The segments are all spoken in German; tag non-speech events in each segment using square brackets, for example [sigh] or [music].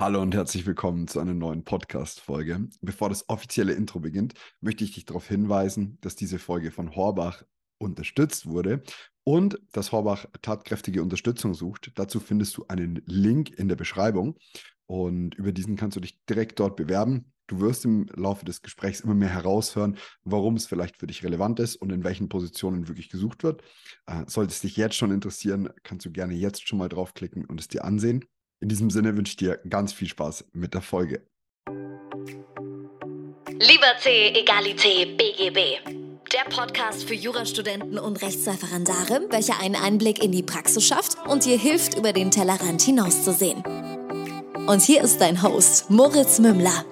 Hallo und herzlich willkommen zu einer neuen Podcast-Folge. Bevor das offizielle Intro beginnt, möchte ich dich darauf hinweisen, dass diese Folge von Horbach unterstützt wurde und dass Horbach tatkräftige Unterstützung sucht. Dazu findest du einen Link in der Beschreibung und über diesen kannst du dich direkt dort bewerben. Du wirst im Laufe des Gesprächs immer mehr heraushören, warum es vielleicht für dich relevant ist und in welchen Positionen wirklich gesucht wird. Äh, sollte es dich jetzt schon interessieren, kannst du gerne jetzt schon mal draufklicken und es dir ansehen. In diesem Sinne wünsche ich dir ganz viel Spaß mit der Folge. Liberté, Egalité, BGB. Der Podcast für Jurastudenten und Rechtsreferendare, welcher einen Einblick in die Praxis schafft und dir hilft, über den Tellerrand hinauszusehen. Und hier ist dein Host, Moritz Mümmler.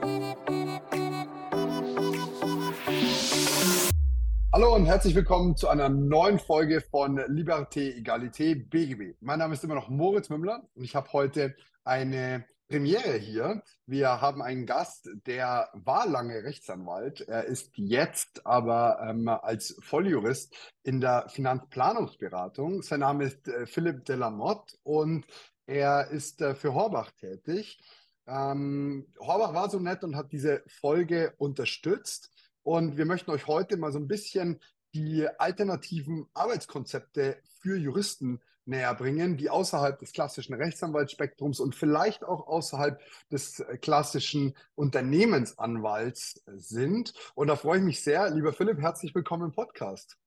Hallo und herzlich willkommen zu einer neuen Folge von Liberté, Egalité, BGB. Mein Name ist immer noch Moritz Mümmler und ich habe heute eine Premiere hier. Wir haben einen Gast, der war lange Rechtsanwalt. Er ist jetzt aber ähm, als Volljurist in der Finanzplanungsberatung. Sein Name ist äh, Philipp Delamotte und er ist äh, für Horbach tätig. Ähm, Horbach war so nett und hat diese Folge unterstützt. Und wir möchten euch heute mal so ein bisschen die alternativen Arbeitskonzepte für Juristen näher bringen, die außerhalb des klassischen Rechtsanwaltsspektrums und vielleicht auch außerhalb des klassischen Unternehmensanwalts sind. Und da freue ich mich sehr. Lieber Philipp, herzlich willkommen im Podcast.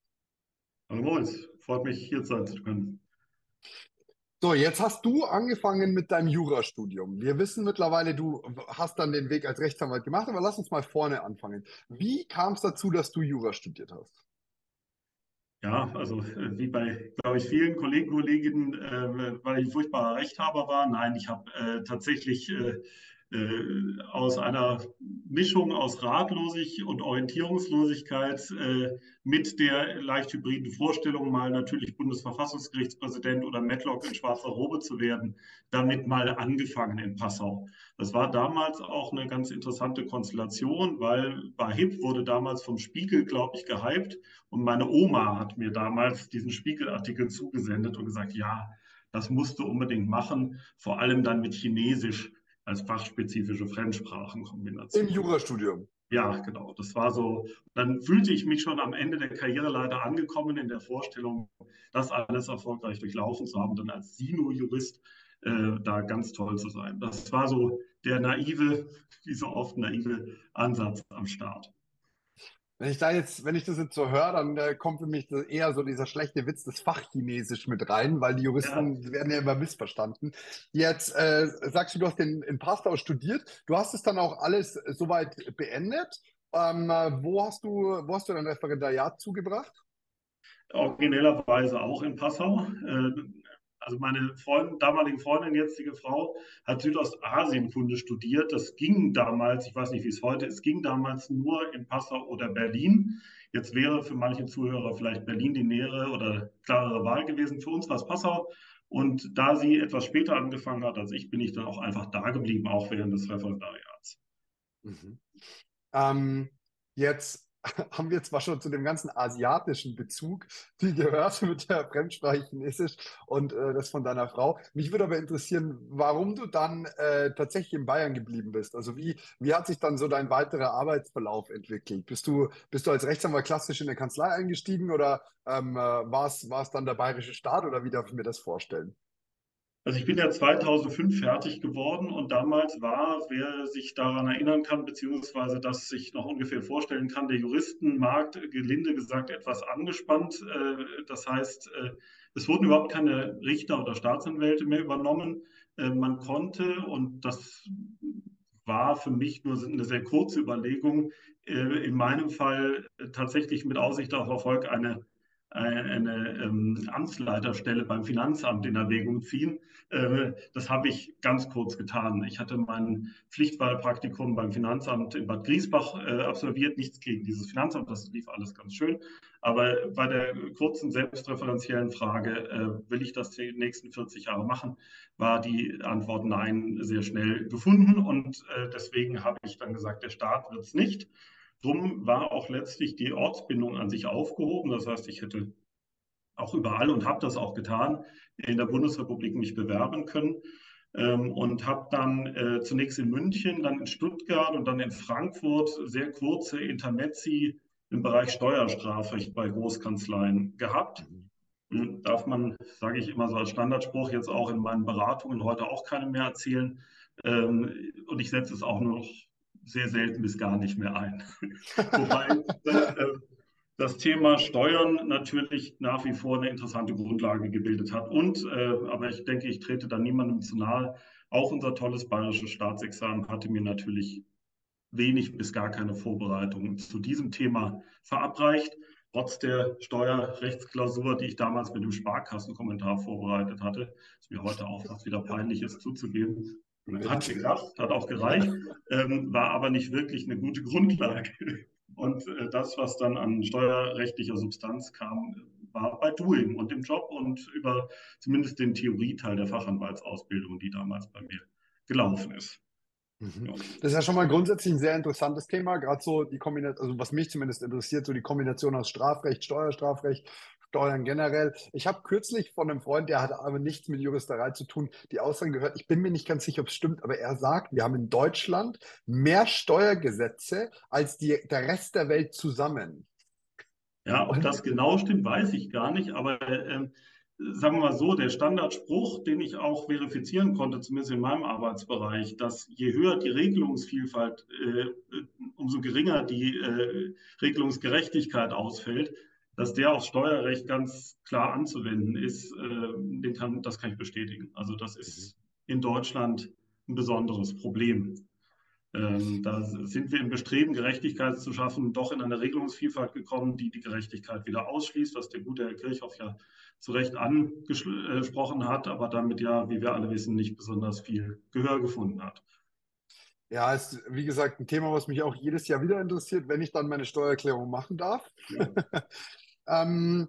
Hallo Moritz, freut mich hier sein zu können. So, jetzt hast du angefangen mit deinem Jurastudium. Wir wissen mittlerweile, du hast dann den Weg als Rechtsanwalt gemacht, aber lass uns mal vorne anfangen. Wie kam es dazu, dass du Jura studiert hast? Ja, also wie bei, glaube ich, vielen Kollegen, Kolleginnen, äh, weil ich ein furchtbarer Rechthaber war. Nein, ich habe äh, tatsächlich äh, äh, aus einer Mischung aus Ratlosigkeit und Orientierungslosigkeit äh, mit der leicht hybriden Vorstellung, mal natürlich Bundesverfassungsgerichtspräsident oder Matlock in schwarzer Robe zu werden, damit mal angefangen in Passau. Das war damals auch eine ganz interessante Konstellation, weil Bahib wurde damals vom Spiegel, glaube ich, gehypt und meine Oma hat mir damals diesen Spiegelartikel zugesendet und gesagt, ja, das musst du unbedingt machen, vor allem dann mit Chinesisch als fachspezifische Fremdsprachenkombination. Im Jurastudium. Ja, genau. Das war so. Dann fühlte ich mich schon am Ende der Karriere leider angekommen in der Vorstellung, das alles erfolgreich durchlaufen zu haben, dann als Sino-Jurist äh, da ganz toll zu sein. Das war so der naive, wie so oft naive Ansatz am Start. Wenn ich da jetzt, wenn ich das jetzt so höre, dann äh, kommt für mich eher so dieser schlechte Witz des Fachchinesisch mit rein, weil die Juristen ja. werden ja immer missverstanden. Jetzt äh, sagst du, du hast den in Passau studiert. Du hast es dann auch alles soweit beendet. Ähm, wo hast du, wo hast du dein Referendariat zugebracht? Originellerweise auch in Passau. Äh, also meine Freundin, damalige Freundin, jetzige Frau, hat Südostasienkunde studiert. Das ging damals, ich weiß nicht, wie es heute ist, ging damals nur in Passau oder Berlin. Jetzt wäre für manche Zuhörer vielleicht Berlin die nähere oder klarere Wahl gewesen. Für uns war es Passau. Und da sie etwas später angefangen hat als ich, bin ich dann auch einfach da geblieben, auch während des Referendariats. Mhm. Ähm, jetzt [laughs] haben wir zwar schon zu dem ganzen asiatischen Bezug viel gehört mit der Fremdsprache Chinesisch und äh, das von deiner Frau. Mich würde aber interessieren, warum du dann äh, tatsächlich in Bayern geblieben bist. Also wie, wie hat sich dann so dein weiterer Arbeitsverlauf entwickelt? Bist du, bist du als Rechtsanwalt klassisch in der Kanzlei eingestiegen oder ähm, äh, war es dann der bayerische Staat oder wie darf ich mir das vorstellen? Also ich bin ja 2005 fertig geworden und damals war, wer sich daran erinnern kann, beziehungsweise das sich noch ungefähr vorstellen kann, der Juristenmarkt, gelinde gesagt, etwas angespannt. Äh, das heißt, äh, es wurden überhaupt keine Richter oder Staatsanwälte mehr übernommen. Äh, man konnte, und das war für mich nur eine sehr kurze Überlegung, in meinem Fall tatsächlich mit Aussicht auf Erfolg eine eine ähm, Amtsleiterstelle beim Finanzamt in Erwägung ziehen. Äh, das habe ich ganz kurz getan. Ich hatte mein Pflichtwahlpraktikum beim Finanzamt in Bad Griesbach äh, absolviert. Nichts gegen dieses Finanzamt, das lief alles ganz schön. Aber bei der kurzen selbstreferenziellen Frage, äh, will ich das die nächsten 40 Jahre machen, war die Antwort Nein sehr schnell gefunden. Und äh, deswegen habe ich dann gesagt, der Staat wird es nicht. Drum war auch letztlich die Ortsbindung an sich aufgehoben. Das heißt, ich hätte auch überall und habe das auch getan, in der Bundesrepublik mich bewerben können. ähm, und habe dann äh, zunächst in München, dann in Stuttgart und dann in Frankfurt sehr kurze Intermezzi im Bereich Steuerstrafrecht bei Großkanzleien gehabt. Hm, darf man, sage ich immer so als Standardspruch, jetzt auch in meinen Beratungen heute auch keine mehr erzählen. Ähm, und ich setze es auch noch sehr selten bis gar nicht mehr ein. [laughs] Wobei das, äh, das, Thema Steuern natürlich nach wie vor eine interessante Grundlage gebildet hat. Und, äh, aber ich denke, ich trete da niemandem zu nahe. Auch unser tolles bayerisches Staatsexamen hatte mir natürlich wenig bis gar keine Vorbereitung zu diesem Thema verabreicht. Trotz der Steuerrechtsklausur, die ich damals mit dem Sparkassenkommentar vorbereitet hatte, ist mir heute auch fast wieder peinlich ist zuzugeben. Hat geklappt, hat auch gereicht, [laughs] ähm, war aber nicht wirklich eine gute Grundlage. [laughs] Und äh, das, was dann an steuerrechtlicher Substanz kam, war bei Doing und dem Job und über zumindest den Theorieteil der Fachanwaltsausbildung, die damals bei mir gelaufen ist. Mhm. Das ist ja schon mal grundsätzlich ein sehr interessantes Thema, gerade so die Kombination, also was mich zumindest interessiert, so die Kombination aus Strafrecht, Steuerstrafrecht, Steuern generell. Ich habe kürzlich von einem Freund, der hat aber nichts mit Juristerei zu tun, die Aussage gehört, ich bin mir nicht ganz sicher, ob es stimmt, aber er sagt, wir haben in Deutschland mehr Steuergesetze als die, der Rest der Welt zusammen. Ja, ob das genau stimmt, weiß ich gar nicht, aber äh, sagen wir mal so, der Standardspruch, den ich auch verifizieren konnte, zumindest in meinem Arbeitsbereich, dass je höher die Regelungsvielfalt, äh, umso geringer die äh, Regelungsgerechtigkeit ausfällt, dass der aufs Steuerrecht ganz klar anzuwenden ist, äh, den kann, das kann ich bestätigen. Also das ist in Deutschland ein besonderes Problem. Ähm, da sind wir im Bestreben, Gerechtigkeit zu schaffen, doch in eine Regelungsvielfalt gekommen, die die Gerechtigkeit wieder ausschließt, was der gute Herr Kirchhoff ja zu Recht angesprochen hat, aber damit ja, wie wir alle wissen, nicht besonders viel Gehör gefunden hat. Ja, ist wie gesagt ein Thema, was mich auch jedes Jahr wieder interessiert, wenn ich dann meine Steuererklärung machen darf. Ja. [laughs] ähm,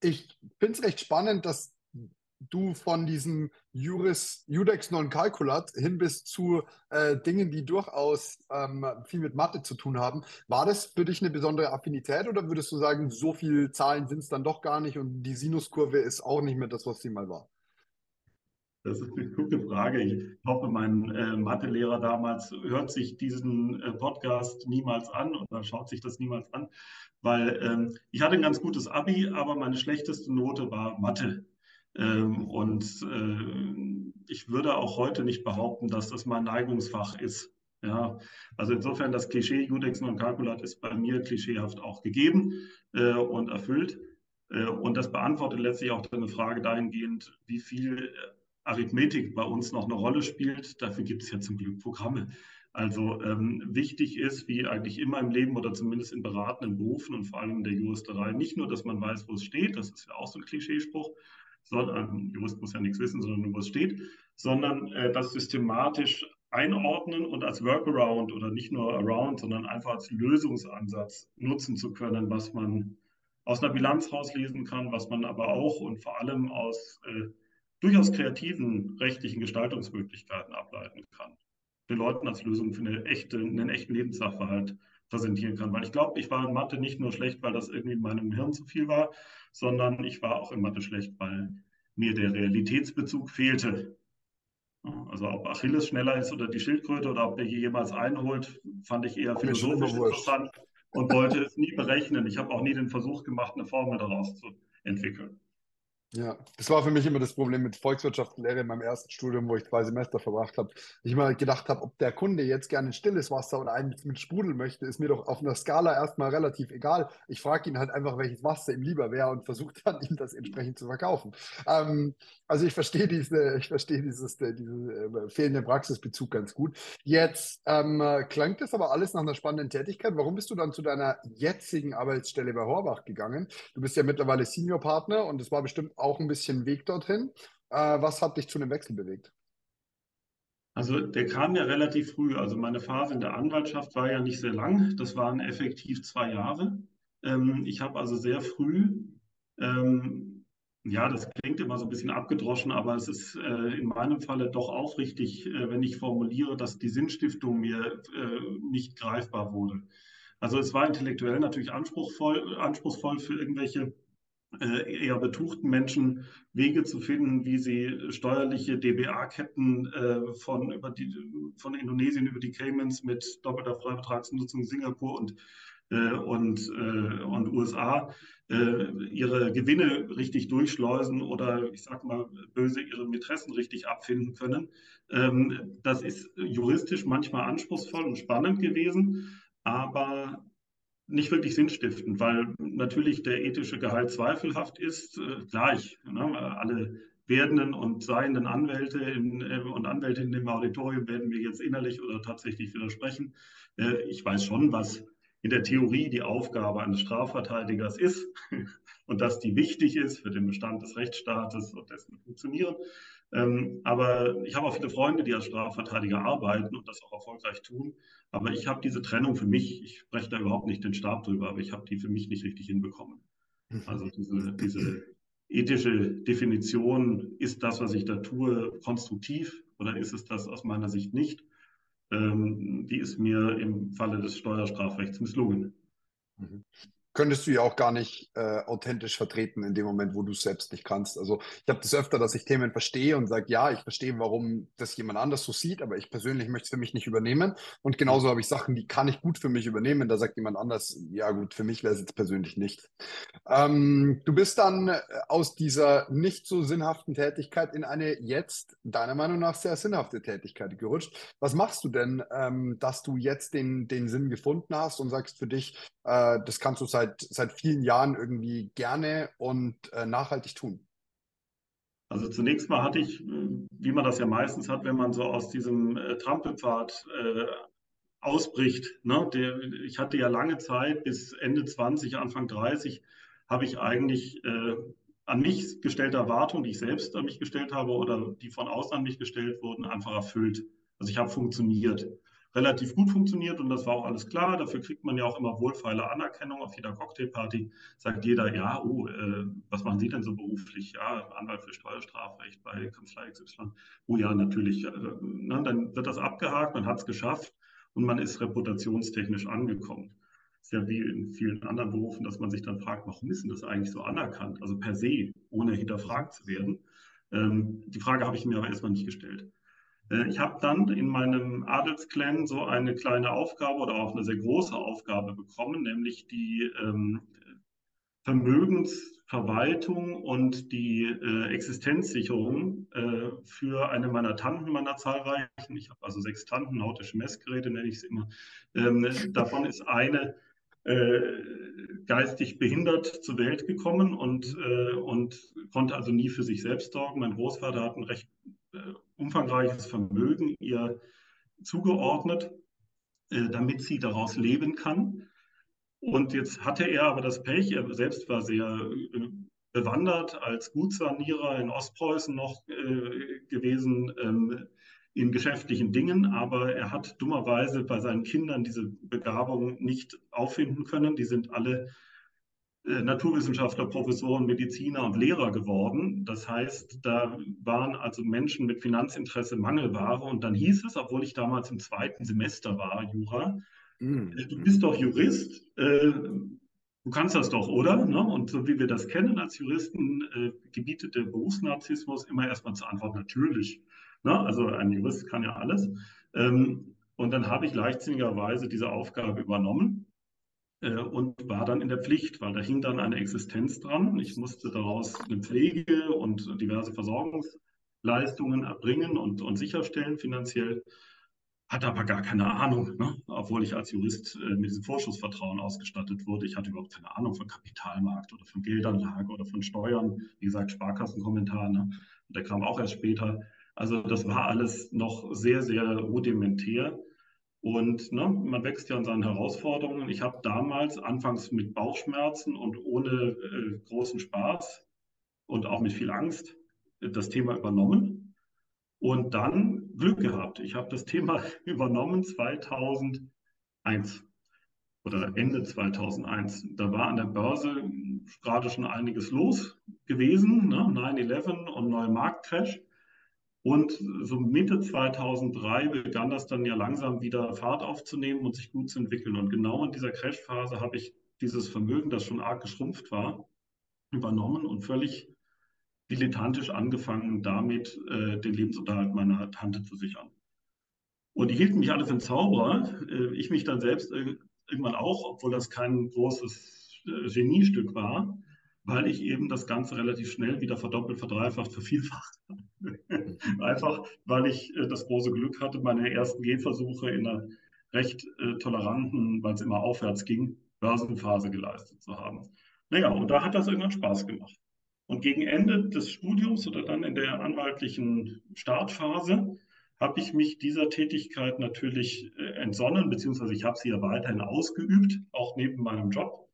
ich finde es recht spannend, dass du von diesem Juris, Judex non calculat hin bis zu äh, Dingen, die durchaus ähm, viel mit Mathe zu tun haben. War das für dich eine besondere Affinität oder würdest du sagen, so viele Zahlen sind es dann doch gar nicht und die Sinuskurve ist auch nicht mehr das, was sie mal war? Das ist eine gute Frage. Ich hoffe, mein äh, Mathelehrer damals hört sich diesen äh, Podcast niemals an oder schaut sich das niemals an, weil ähm, ich hatte ein ganz gutes Abi, aber meine schlechteste Note war Mathe. Ähm, und äh, ich würde auch heute nicht behaupten, dass das mein Neigungsfach ist. Ja, also insofern das Klischee Judex non calculat ist bei mir klischeehaft auch gegeben äh, und erfüllt. Äh, und das beantwortet letztlich auch eine Frage dahingehend, wie viel Arithmetik bei uns noch eine Rolle spielt. Dafür gibt es ja zum Glück Programme. Also ähm, wichtig ist, wie eigentlich immer im Leben oder zumindest in beratenden Berufen und vor allem in der Juristerei, nicht nur, dass man weiß, wo es steht, das ist ja auch so ein Klischeespruch, sondern ein Jurist muss ja nichts wissen, sondern nur, was steht, sondern äh, das systematisch einordnen und als Workaround oder nicht nur Around, sondern einfach als Lösungsansatz nutzen zu können, was man aus einer Bilanz rauslesen kann, was man aber auch und vor allem aus äh, durchaus kreativen rechtlichen Gestaltungsmöglichkeiten ableiten kann. Den Leuten als Lösung für eine echte, einen echten Lebenssachverhalt präsentieren kann. Weil ich glaube, ich war in Mathe nicht nur schlecht, weil das irgendwie in meinem Hirn zu viel war, sondern ich war auch in Mathe schlecht, weil mir der Realitätsbezug fehlte. Also ob Achilles schneller ist oder die Schildkröte oder ob der hier jemals einholt, fand ich eher philosophisch interessant und wollte es nie berechnen. Ich habe auch nie den Versuch gemacht, eine Formel daraus zu entwickeln. Ja, das war für mich immer das Problem mit Volkswirtschaftslehre in meinem ersten Studium, wo ich zwei Semester verbracht habe. Ich immer gedacht habe, ob der Kunde jetzt gerne stilles Wasser oder eins mit Sprudel möchte, ist mir doch auf einer Skala erstmal relativ egal. Ich frage ihn halt einfach, welches Wasser ihm lieber wäre und versuche dann, [laughs] ihm das entsprechend zu verkaufen. Ähm, also ich verstehe diese, ich verstehe dieses, äh, diese äh, fehlende Praxisbezug ganz gut. Jetzt ähm, klang das aber alles nach einer spannenden Tätigkeit. Warum bist du dann zu deiner jetzigen Arbeitsstelle bei Horbach gegangen? Du bist ja mittlerweile Senior-Partner und es war bestimmt auch ein bisschen Weg dorthin. Äh, was hat dich zu einem Wechsel bewegt? Also der kam ja relativ früh. Also meine Phase in der Anwaltschaft war ja nicht sehr lang. Das waren effektiv zwei Jahre. Ähm, ich habe also sehr früh, ähm, ja, das klingt immer so ein bisschen abgedroschen, aber es ist äh, in meinem Falle doch aufrichtig, äh, wenn ich formuliere, dass die Sinnstiftung mir äh, nicht greifbar wurde. Also es war intellektuell natürlich anspruchsvoll, anspruchsvoll für irgendwelche eher betuchten Menschen Wege zu finden, wie sie steuerliche DBA-Ketten äh, von, von Indonesien über die Caymans mit doppelter Freibetragsnutzung Singapur und, äh, und, äh, und USA äh, ihre Gewinne richtig durchschleusen oder ich sage mal böse ihre Mätressen richtig abfinden können. Ähm, das ist juristisch manchmal anspruchsvoll und spannend gewesen, aber nicht wirklich sinnstiftend, weil natürlich der ethische Gehalt zweifelhaft ist, äh, gleich. Ne? Alle werdenden und seienden Anwälte in, äh, und Anwältinnen im Auditorium werden mir jetzt innerlich oder tatsächlich widersprechen. Äh, ich weiß schon, was in der Theorie die Aufgabe eines Strafverteidigers ist [laughs] und dass die wichtig ist für den Bestand des Rechtsstaates und dessen Funktionieren. Ähm, aber ich habe auch viele Freunde, die als Strafverteidiger arbeiten und das auch erfolgreich tun. Aber ich habe diese Trennung für mich, ich spreche da überhaupt nicht den Stab drüber, aber ich habe die für mich nicht richtig hinbekommen. Mhm. Also diese, diese ethische Definition, ist das, was ich da tue, konstruktiv oder ist es das aus meiner Sicht nicht? Ähm, die ist mir im Falle des Steuerstrafrechts misslungen. Mhm könntest du ja auch gar nicht äh, authentisch vertreten in dem Moment, wo du es selbst nicht kannst. Also ich habe das öfter, dass ich Themen verstehe und sage, ja, ich verstehe, warum das jemand anders so sieht, aber ich persönlich möchte es für mich nicht übernehmen. Und genauso habe ich Sachen, die kann ich gut für mich übernehmen. Da sagt jemand anders, ja gut, für mich wäre es jetzt persönlich nicht. Ähm, du bist dann äh, aus dieser nicht so sinnhaften Tätigkeit in eine jetzt, deiner Meinung nach, sehr sinnhafte Tätigkeit gerutscht. Was machst du denn, ähm, dass du jetzt den, den Sinn gefunden hast und sagst für dich, äh, das kannst du seit seit, seit vielen Jahren irgendwie gerne und äh, nachhaltig tun? Also zunächst mal hatte ich, äh, wie man das ja meistens hat, wenn man so aus diesem äh, Trampelpfad äh, ausbricht. Ne? Der, ich hatte ja lange Zeit, bis Ende 20, Anfang 30, habe ich eigentlich äh, an mich gestellte Erwartungen, die ich selbst an mich gestellt habe oder die von außen an mich gestellt wurden, einfach erfüllt. Also ich habe funktioniert relativ gut funktioniert und das war auch alles klar. Dafür kriegt man ja auch immer wohlfeile Anerkennung auf jeder Cocktailparty. Sagt jeder, ja, oh, äh, was machen Sie denn so beruflich? Ja, Anwalt für Steuerstrafrecht bei Kanzlei XY. Oh ja, natürlich. Äh, na, dann wird das abgehakt, man hat es geschafft und man ist reputationstechnisch angekommen. Ist ja wie in vielen anderen Berufen, dass man sich dann fragt, warum ist denn das eigentlich so anerkannt? Also per se, ohne hinterfragt zu werden. Ähm, die Frage habe ich mir aber erstmal nicht gestellt. Äh, ich habe dann in meinem Adelsclan so eine kleine Aufgabe oder auch eine sehr große Aufgabe bekommen, nämlich die ähm, Vermögensverwaltung und die äh, Existenzsicherung äh, für eine meiner Tanten, meiner zahlreichen. Ich habe also sechs Tanten, nautische Messgeräte nenne ich es immer. Ähm, davon ist eine äh, geistig behindert zur Welt gekommen und, äh, und konnte also nie für sich selbst sorgen. Mein Großvater hat ein recht äh, umfangreiches Vermögen ihr zugeordnet, äh, damit sie daraus leben kann. Und jetzt hatte er aber das Pech, er selbst war sehr äh, bewandert als Gutsanierer in Ostpreußen noch gewesen ähm, in geschäftlichen Dingen, aber er hat dummerweise bei seinen Kindern diese Begabung nicht auffinden können. Die sind alle äh, Naturwissenschaftler, Professoren, Mediziner und Lehrer geworden. Das heißt, da waren also Menschen mit Finanzinteresse Mangelware. Und dann hieß es, obwohl ich damals im zweiten Semester war, Jura, mm. du bist doch Jurist, äh, du kannst das doch, oder? Ne? Und so wie wir das kennen als Juristen, äh, gebietet der Berufsnarzissmus immer erstmal zur Antwort, natürlich. Ne? Also ein Jurist kann ja alles. Ähm, und dann habe ich leichtsinnigerweise diese Aufgabe übernommen äh, und war dann in der Pflicht, weil da hing dann eine Existenz dran. Ich musste daraus eine Pflege und diverse Versorgungsleistungen erbringen und, und sicherstellen finanziell. Hatte aber gar keine Ahnung, ne? obwohl ich als Jurist äh, mit diesem Vorschussvertrauen ausgestattet wurde. Ich hatte überhaupt keine Ahnung von Kapitalmarkt oder von Geldanlage oder von Steuern. Wie gesagt, Sparkassenkommentar. Ne? Der kam auch erst später. Also das war alles noch sehr, sehr rudimentär. Und ne, man wächst ja an seinen Herausforderungen. Ich habe damals anfangs mit Bauchschmerzen und ohne äh, großen Spaß und auch mit viel Angst äh, das Thema übernommen und dann Glück gehabt. Ich habe das Thema [laughs] übernommen 2001 oder Ende 2001. Da war an der Börse gerade schon einiges los gewesen, ne? 9-11 und neuer Marktcrash. Und so Mitte 2003 begann das dann ja langsam wieder Fahrt aufzunehmen und sich gut zu entwickeln. Und genau in dieser Crashphase habe ich dieses Vermögen, das schon arg geschrumpft war, übernommen und völlig dilettantisch angefangen, damit äh, den Lebensunterhalt meiner Tante zu sichern. Und die hielten mich alle für einen Zauberer. Äh, ich mich dann selbst äh, irgendwann auch, obwohl das kein großes äh, Geniestück war, weil ich eben das Ganze relativ schnell wieder verdoppelt, verdreifacht, vervielfacht habe. Einfach, weil ich äh, das große Glück hatte, meine ersten Gehversuche in einer recht äh, toleranten, weil es immer aufwärts ging, Börsenphase geleistet zu haben. Naja, und da hat das irgendwann Spaß gemacht. Und gegen Ende des Studiums oder dann in der anwaltlichen Startphase habe ich mich dieser Tätigkeit natürlich äh, entsonnen, beziehungsweise ich habe sie ja weiterhin ausgeübt, auch neben meinem Job.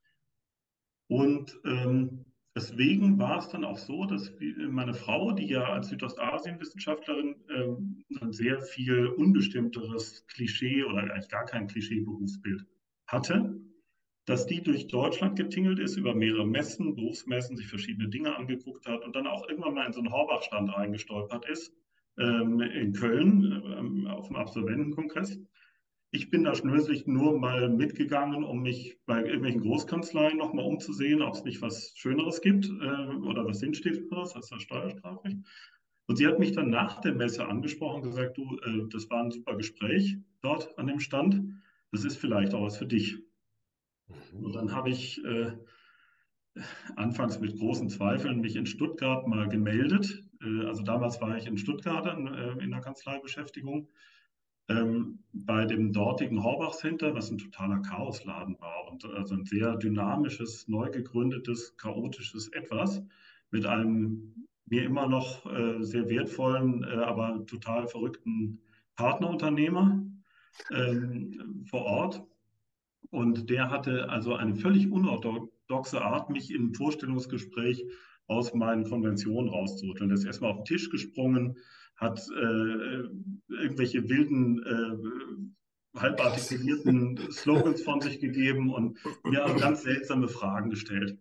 Und ähm, deswegen war es dann auch so, dass meine Frau, die ja als Südostasien-Wissenschaftlerin ähm, ein sehr viel unbestimmteres Klischee oder eigentlich gar kein Klischee-Berufsbild hatte, dass die durch Deutschland getingelt ist, über mehrere Messen, Berufsmessen, sich verschiedene Dinge angeguckt hat und dann auch irgendwann mal in so einen Horbach-Stand reingestolpert ist, ähm, in Köln ähm, auf dem Absolventenkongress. Ich bin da schnöselig nur mal mitgegangen, um mich bei irgendwelchen Großkanzleien nochmal umzusehen, ob es nicht was Schöneres gibt äh, oder was Sinnstiftenderes als das Steuerstrafrecht. Und sie hat mich dann nach der Messe angesprochen und gesagt, du, äh, das war ein super Gespräch dort an dem Stand. Das ist vielleicht auch was für dich. Mhm. Und dann habe ich äh, anfangs mit großen Zweifeln mich in Stuttgart mal gemeldet. Äh, also damals war ich in Stuttgart äh, in der Kanzleibeschäftigung ähm, bei dem dortigen Horbach Center, was ein totaler Chaosladen war und also ein sehr dynamisches, neu gegründetes, chaotisches Etwas mit einem mir immer noch äh, sehr wertvollen, äh, aber total verrückten Partnerunternehmer ähm, vor Ort. Und der hatte also eine völlig unorthodoxe Art, mich im Vorstellungsgespräch aus meinen Konventionen rauszurütteln. Der ist erstmal auf den Tisch gesprungen, hat äh, irgendwelche wilden, äh, halb artikulierten Slogans von sich gegeben und mir also ganz seltsame Fragen gestellt.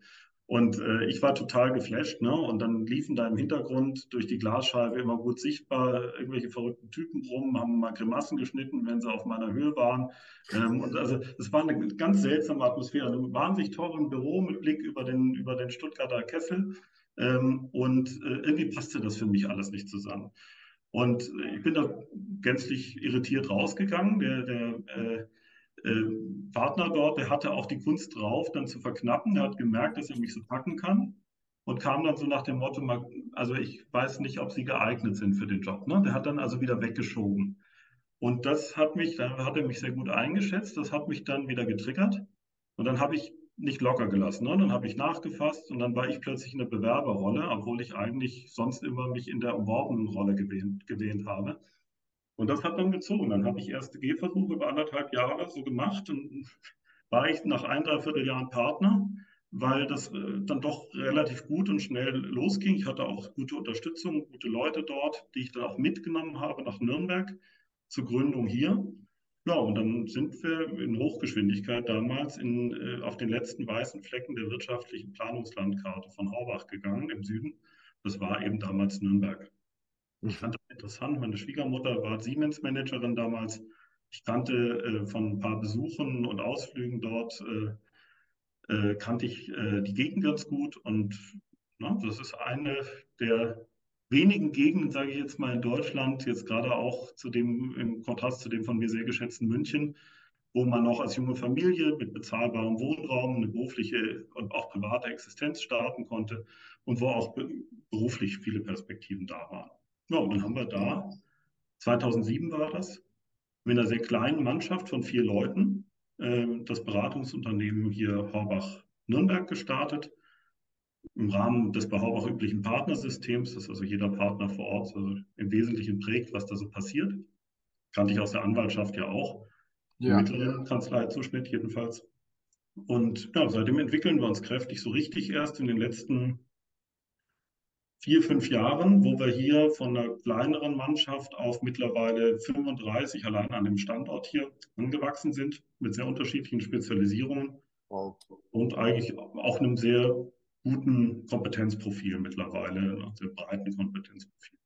Und äh, ich war total geflasht, ne? Und dann liefen da im Hintergrund durch die Glasscheibe immer gut sichtbar irgendwelche verrückten Typen rum, haben mal Grimassen geschnitten, wenn sie auf meiner Höhe waren. Ähm, und also es war eine ganz seltsame Atmosphäre. Ein wahnsinnig tolles Büro mit Blick über den, über den Stuttgarter Kessel. Ähm, und äh, irgendwie passte das für mich alles nicht zusammen. Und ich bin da gänzlich irritiert rausgegangen. Der, der äh, äh, Partner dort, der hatte auch die Kunst drauf, dann zu verknappen. Der hat gemerkt, dass er mich so packen kann und kam dann so nach dem Motto, also ich weiß nicht, ob Sie geeignet sind für den Job. Ne? Der hat dann also wieder weggeschoben. Und das hat mich, da hat er mich sehr gut eingeschätzt, das hat mich dann wieder getriggert. Und dann habe ich nicht locker gelassen. Ne? Dann habe ich nachgefasst und dann war ich plötzlich in der Bewerberrolle, obwohl ich eigentlich sonst immer mich in der umworbenen Rolle gewähnt, gewähnt habe. Und das hat dann gezogen. Dann habe ich erste Gehversuche über anderthalb Jahre so gemacht und war ich nach ein, dreiviertel Jahren Partner, weil das äh, dann doch relativ gut und schnell losging. Ich hatte auch gute Unterstützung, gute Leute dort, die ich dann auch mitgenommen habe nach Nürnberg zur Gründung hier. Ja, und dann sind wir in Hochgeschwindigkeit damals in, äh, auf den letzten weißen Flecken der wirtschaftlichen Planungslandkarte von Horbach gegangen im Süden. Das war eben damals Nürnberg. Ich fand das interessant. Meine Schwiegermutter war Siemens-Managerin damals. Ich kannte äh, von ein paar Besuchen und Ausflügen dort, äh, äh, kannte ich äh, die Gegend ganz gut. Und na, das ist eine der wenigen Gegenden, sage ich jetzt mal, in Deutschland, jetzt gerade auch zu dem, im Kontrast zu dem von mir sehr geschätzten München, wo man noch als junge Familie mit bezahlbarem Wohnraum eine berufliche und auch private Existenz starten konnte und wo auch beruflich viele Perspektiven da waren. Ja, und dann haben wir da, 2007 war das, mit einer sehr kleinen Mannschaft von vier Leuten äh, das Beratungsunternehmen hier Horbach-Nürnberg gestartet. Im Rahmen des bei üblichen Partnersystems, das also jeder Partner vor Ort also im Wesentlichen prägt, was da so passiert. Kannte ich aus der Anwaltschaft ja auch. Ja. Mittleren Kanzleizuschnitt jedenfalls. Und ja, seitdem entwickeln wir uns kräftig so richtig erst in den letzten vier, fünf Jahren, wo wir hier von einer kleineren Mannschaft auf mittlerweile 35 allein an dem Standort hier angewachsen sind, mit sehr unterschiedlichen Spezialisierungen wow. und eigentlich auch einem sehr guten Kompetenzprofil mittlerweile, einem sehr breiten Kompetenzprofil.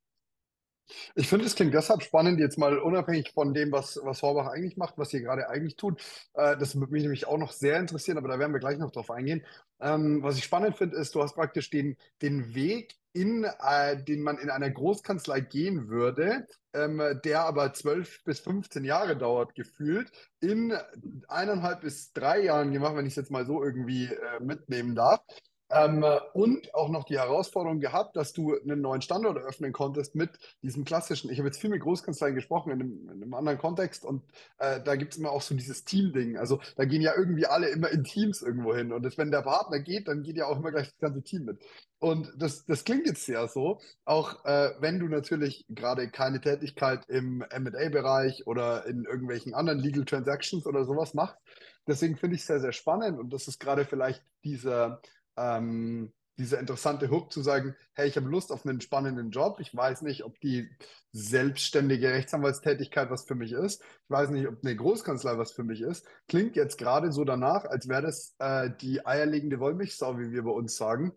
Ich finde, es klingt deshalb spannend, jetzt mal unabhängig von dem, was, was Horbach eigentlich macht, was ihr gerade eigentlich tut. Äh, das würde mich nämlich auch noch sehr interessieren, aber da werden wir gleich noch drauf eingehen. Ähm, was ich spannend finde, ist, du hast praktisch den, den Weg in, äh, den man in einer Großkanzlei gehen würde, ähm, der aber zwölf bis 15 Jahre dauert, gefühlt, in eineinhalb bis drei Jahren gemacht, wenn ich es jetzt mal so irgendwie äh, mitnehmen darf. Ähm, und auch noch die Herausforderung gehabt, dass du einen neuen Standort eröffnen konntest mit diesem klassischen, ich habe jetzt viel mit Großkanzleien gesprochen in einem, in einem anderen Kontext und äh, da gibt es immer auch so dieses Team-Ding. Also da gehen ja irgendwie alle immer in Teams irgendwo hin und das, wenn der Partner geht, dann geht ja auch immer gleich das ganze Team mit. Und das, das klingt jetzt ja so, auch äh, wenn du natürlich gerade keine Tätigkeit im MA-Bereich oder in irgendwelchen anderen Legal Transactions oder sowas machst. Deswegen finde ich es sehr, sehr spannend und das ist gerade vielleicht dieser ähm, dieser interessante Hook zu sagen, hey, ich habe Lust auf einen spannenden Job. Ich weiß nicht, ob die selbstständige Rechtsanwaltstätigkeit was für mich ist. Ich weiß nicht, ob eine Großkanzlei was für mich ist. Klingt jetzt gerade so danach, als wäre das äh, die eierlegende Wollmilchsau, wie wir bei uns sagen.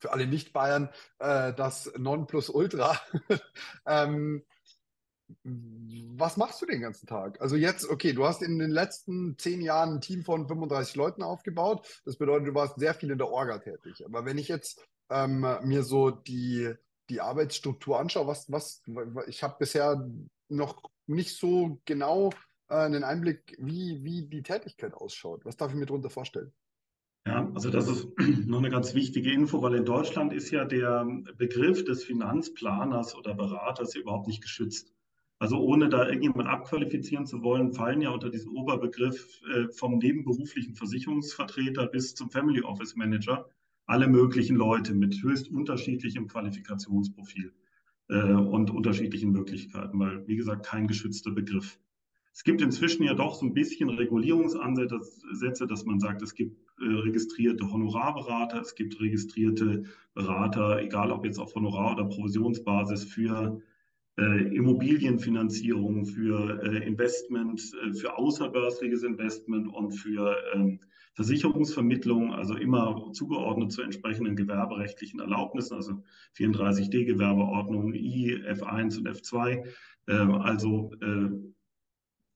Für alle Nicht-Bayern äh, das Nonplusultra. [laughs] ähm, was machst du den ganzen Tag? Also jetzt, okay, du hast in den letzten zehn Jahren ein Team von 35 Leuten aufgebaut. Das bedeutet, du warst sehr viel in der Orga tätig. Aber wenn ich jetzt ähm, mir so die, die Arbeitsstruktur anschaue, was, was, ich habe bisher noch nicht so genau äh, einen Einblick, wie, wie die Tätigkeit ausschaut. Was darf ich mir darunter vorstellen? Ja, also das ist [clears throat] noch eine ganz wichtige Info, weil in Deutschland ist ja der Begriff des Finanzplaners oder Beraters überhaupt nicht geschützt. Also ohne da irgendjemand abqualifizieren zu wollen, fallen ja unter diesen Oberbegriff äh, vom nebenberuflichen Versicherungsvertreter bis zum Family Office Manager alle möglichen Leute mit höchst unterschiedlichem Qualifikationsprofil äh, und unterschiedlichen Möglichkeiten, weil, wie gesagt, kein geschützter Begriff. Es gibt inzwischen ja doch so ein bisschen Regulierungsansätze, dass man sagt, es gibt äh, registrierte Honorarberater, es gibt registrierte Berater, egal ob jetzt auf Honorar- oder Provisionsbasis für äh, Immobilienfinanzierung, für äh, Investment, äh, für außerbörsliches Investment und für ähm, Versicherungsvermittlung, also immer zugeordnet zu entsprechenden gewerberechtlichen Erlaubnissen, also 34d Gewerbeordnung I, F1 und F2. Ähm, also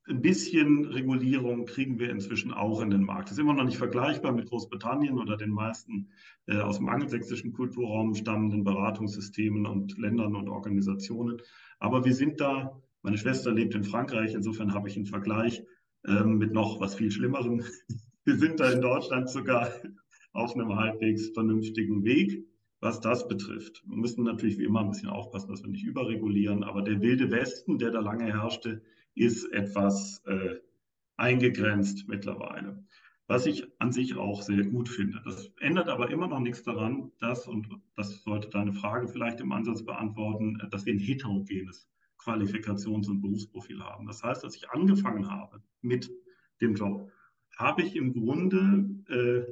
ein bisschen Regulierung kriegen wir inzwischen auch in den Markt. Das ist immer noch nicht vergleichbar mit Großbritannien oder den meisten äh, aus dem angelsächsischen Kulturraum stammenden Beratungssystemen und Ländern und Organisationen. Aber wir sind da, meine Schwester lebt in Frankreich, insofern habe ich einen Vergleich ähm, mit noch was viel Schlimmerem. [laughs] Wir sind da in Deutschland sogar auf einem halbwegs vernünftigen Weg, was das betrifft. Wir müssen natürlich wie immer ein bisschen aufpassen, dass wir nicht überregulieren, aber der wilde Westen, der da lange herrschte, ist etwas äh, eingegrenzt mittlerweile. Was ich an sich auch sehr gut finde. Das ändert aber immer noch nichts daran, dass, und das sollte deine Frage vielleicht im Ansatz beantworten, dass wir ein heterogenes Qualifikations- und Berufsprofil haben. Das heißt, als ich angefangen habe mit dem Job, habe ich im Grunde äh,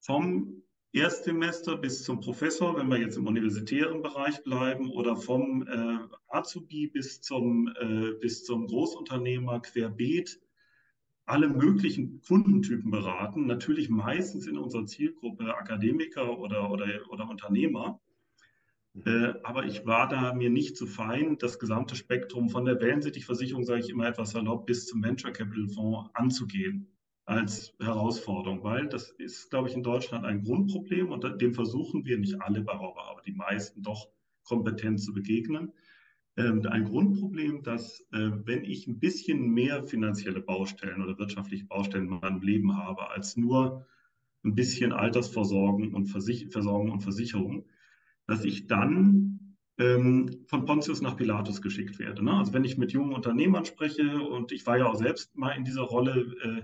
vom Erstsemester bis zum Professor, wenn wir jetzt im universitären Bereich bleiben, oder vom äh, Azubi bis zum, äh, bis zum Großunternehmer querbeet alle möglichen Kundentypen beraten, natürlich meistens in unserer Zielgruppe Akademiker oder, oder, oder Unternehmer. Mhm. Äh, aber ich war da mir nicht zu fein, das gesamte Spektrum von der Wellensittichversicherung, sage ich immer etwas salopp, bis zum Venture Capital Fonds anzugehen als Herausforderung, weil das ist, glaube ich, in Deutschland ein Grundproblem und dem versuchen wir nicht alle Bauer, aber die meisten doch kompetent zu begegnen. Ähm, ein Grundproblem, dass äh, wenn ich ein bisschen mehr finanzielle Baustellen oder wirtschaftliche Baustellen in meinem Leben habe, als nur ein bisschen Altersversorgung und, Versich Versorgung und Versicherung, dass ich dann ähm, von Pontius nach Pilatus geschickt werde. Ne? Also wenn ich mit jungen Unternehmern spreche und ich war ja auch selbst mal in dieser Rolle, äh,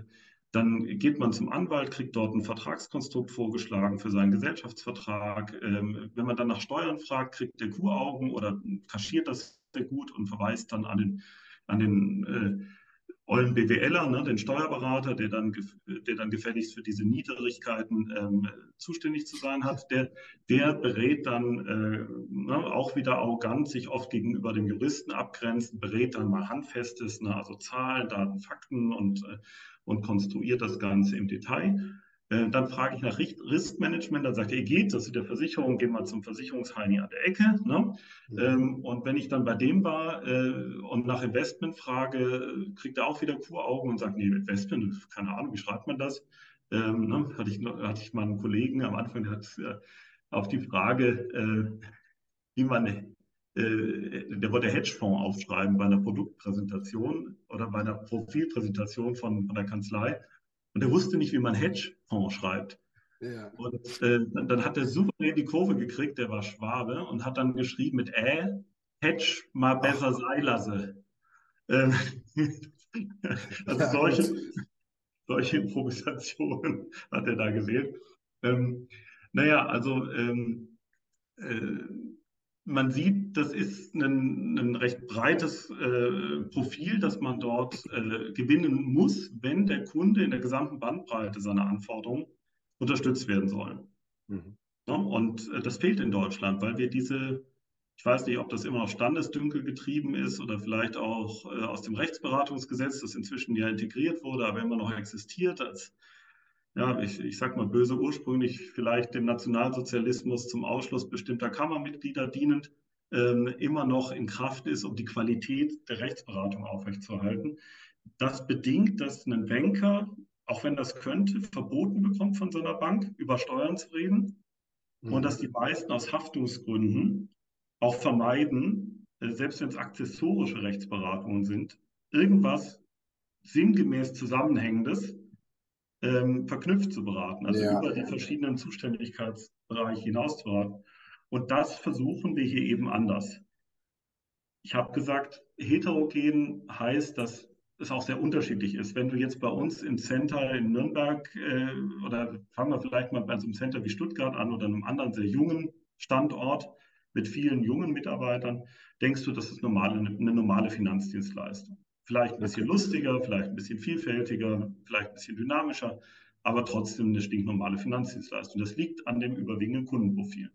dann geht man zum Anwalt, kriegt dort ein Vertragskonstrukt vorgeschlagen für seinen Gesellschaftsvertrag. Ähm, wenn man dann nach Steuern fragt, kriegt der Kuhaugen oder kaschiert das sehr gut und verweist dann an den, an den äh, ollen BWLer, ne, den Steuerberater, der dann, der dann gefälligst für diese Niedrigkeiten ähm, zuständig zu sein hat, der, der berät dann äh, ne, auch wieder arrogant, sich oft gegenüber dem Juristen abgrenzt, berät dann mal Handfestes, ne, also Zahlen, Daten, Fakten und, äh, und konstruiert das Ganze im Detail. Äh, dann frage ich nach Riskmanagement, dann sagt er, geht das mit der Versicherung, geh mal zum Versicherungsheini an der Ecke. Ne? Mhm. Ähm, und wenn ich dann bei dem war äh, und nach Investment frage, kriegt er auch wieder Kuraugen und sagt, nee, Investment, keine Ahnung, wie schreibt man das? Ähm, ne? hatte, ich, hatte ich mal einen Kollegen am Anfang, der hat auf die Frage, äh, wie man, äh, der wollte Hedgefonds aufschreiben bei einer Produktpräsentation oder bei einer Profilpräsentation von, von der Kanzlei. Und er wusste nicht, wie man Hedgefonds schreibt. Ja. Und äh, dann hat er super die Kurve gekriegt, der war Schwabe, und hat dann geschrieben mit Ä, Hedge mal besser sei lasse. Ähm, [laughs] also ja, solche, solche Improvisationen hat er da gewählt. Ähm, naja, also ähm, äh, man sieht, das ist ein, ein recht breites äh, Profil, das man dort äh, gewinnen muss, wenn der Kunde in der gesamten Bandbreite seiner Anforderungen unterstützt werden soll. Mhm. Ja, und äh, das fehlt in Deutschland, weil wir diese, ich weiß nicht, ob das immer noch Standesdünkel getrieben ist oder vielleicht auch äh, aus dem Rechtsberatungsgesetz, das inzwischen ja integriert wurde, aber immer noch existiert als ja, ich, ich sag mal böse ursprünglich vielleicht dem Nationalsozialismus zum Ausschluss bestimmter Kammermitglieder dienend, ähm, immer noch in Kraft ist, um die Qualität der Rechtsberatung aufrechtzuerhalten. Das bedingt, dass ein Banker, auch wenn das könnte, verboten bekommt von seiner Bank, über Steuern zu reden mhm. und dass die meisten aus Haftungsgründen auch vermeiden, äh, selbst wenn es accessorische Rechtsberatungen sind, irgendwas sinngemäß Zusammenhängendes ähm, verknüpft zu beraten, also ja. über die verschiedenen Zuständigkeitsbereiche hinaus zu beraten. Und das versuchen wir hier eben anders. Ich habe gesagt, heterogen heißt, dass es auch sehr unterschiedlich ist. Wenn du jetzt bei uns im Center in Nürnberg äh, oder fangen wir vielleicht mal bei so einem Center wie Stuttgart an oder einem anderen sehr jungen Standort mit vielen jungen Mitarbeitern, denkst du, das ist normale, eine normale Finanzdienstleistung. Vielleicht ein bisschen lustiger, vielleicht ein bisschen vielfältiger, vielleicht ein bisschen dynamischer, aber trotzdem eine stinknormale Finanzdienstleistung. Das liegt an dem überwiegenden Kundenprofil.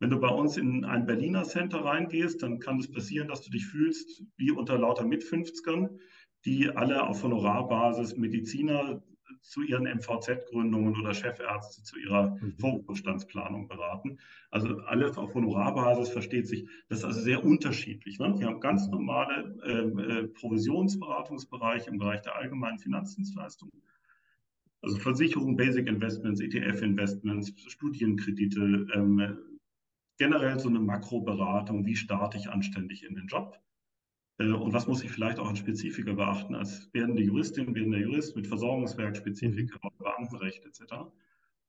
Wenn du bei uns in ein Berliner Center reingehst, dann kann es passieren, dass du dich fühlst wie unter lauter Mit-50ern, die alle auf Honorarbasis Mediziner zu ihren MVZ-Gründungen oder Chefärzte zu ihrer mhm. Vorruhestandsplanung beraten. Also alles auf Honorarbasis versteht sich. Das ist also sehr unterschiedlich. Ne? Wir haben ganz normale ähm, äh, Provisionsberatungsbereiche im Bereich der allgemeinen Finanzdienstleistungen. Also Versicherung, Basic Investments, ETF-Investments, Studienkredite, ähm, generell so eine Makroberatung, wie starte ich anständig in den Job. Äh, und was muss ich vielleicht auch an Spezifika beachten als werdende Juristin, werdender Jurist mit Versorgungswerk, Spezifika. Beamtenrecht etc.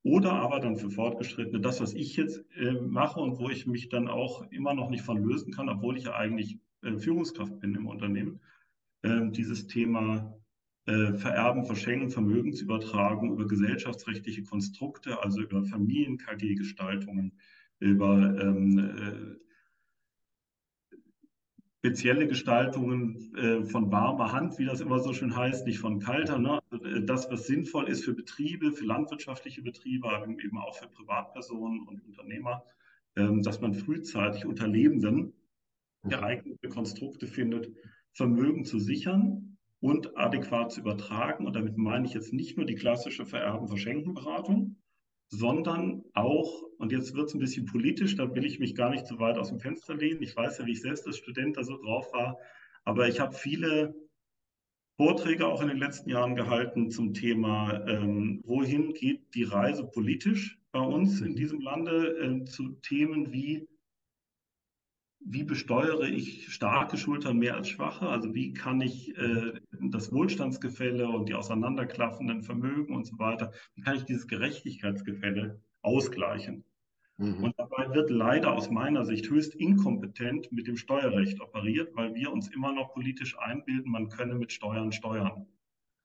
Oder aber dann für Fortgeschrittene das, was ich jetzt äh, mache und wo ich mich dann auch immer noch nicht von lösen kann, obwohl ich ja eigentlich äh, Führungskraft bin im Unternehmen, äh, dieses Thema äh, Vererben, Verschenken, Vermögensübertragung über gesellschaftsrechtliche Konstrukte, also über Familien-KG-Gestaltungen, über ähm, äh, spezielle Gestaltungen äh, von warmer Hand, wie das immer so schön heißt, nicht von kalter. Ne? Also, äh, das, was sinnvoll ist für Betriebe, für landwirtschaftliche Betriebe, aber eben auch für Privatpersonen und Unternehmer, ähm, dass man frühzeitig unter Lebenden geeignete Konstrukte findet, Vermögen zu sichern und adäquat zu übertragen. Und damit meine ich jetzt nicht nur die klassische Vererben-Verschenken-Beratung, sondern auch, und jetzt wird es ein bisschen politisch, da will ich mich gar nicht zu weit aus dem Fenster lehnen. Ich weiß ja, wie ich selbst als Student da so drauf war, aber ich habe viele Vorträge auch in den letzten Jahren gehalten zum Thema, ähm, wohin geht die Reise politisch bei uns in diesem Lande, äh, zu Themen wie wie besteuere ich starke Schultern mehr als schwache? Also wie kann ich äh, das Wohlstandsgefälle und die auseinanderklaffenden Vermögen und so weiter, wie kann ich dieses Gerechtigkeitsgefälle ausgleichen? Mhm. Und dabei wird leider aus meiner Sicht höchst inkompetent mit dem Steuerrecht operiert, weil wir uns immer noch politisch einbilden, man könne mit Steuern steuern.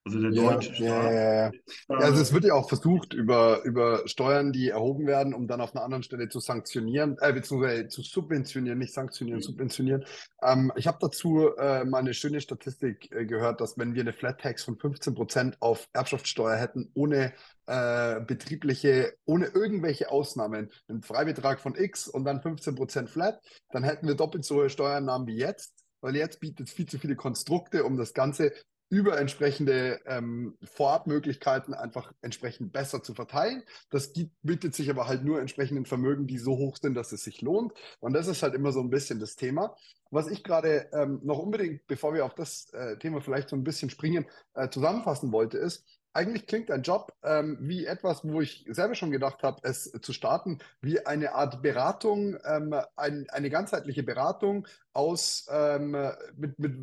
Also der deutsche Staat. Ja, ja, ja. ja, also es wird ja auch versucht, über, über Steuern, die erhoben werden, um dann auf einer anderen Stelle zu sanktionieren, äh, beziehungsweise zu subventionieren, nicht sanktionieren, mhm. subventionieren. Ähm, ich habe dazu äh, mal eine schöne Statistik äh, gehört, dass wenn wir eine Flat Tax von 15 Prozent auf Erbschaftssteuer hätten, ohne äh, betriebliche, ohne irgendwelche Ausnahmen, einen Freibetrag von X und dann 15 Prozent Flat, dann hätten wir doppelt so hohe Steuernahmen wie jetzt weil jetzt bietet es viel zu viele Konstrukte, um das Ganze über entsprechende ähm, Vorabmöglichkeiten einfach entsprechend besser zu verteilen. Das gibt, bietet sich aber halt nur entsprechenden Vermögen, die so hoch sind, dass es sich lohnt. Und das ist halt immer so ein bisschen das Thema. Was ich gerade ähm, noch unbedingt, bevor wir auf das äh, Thema vielleicht so ein bisschen springen, äh, zusammenfassen wollte, ist, eigentlich klingt ein Job ähm, wie etwas, wo ich selber schon gedacht habe, es zu starten, wie eine Art Beratung, ähm, ein, eine ganzheitliche Beratung aus ähm, mit, mit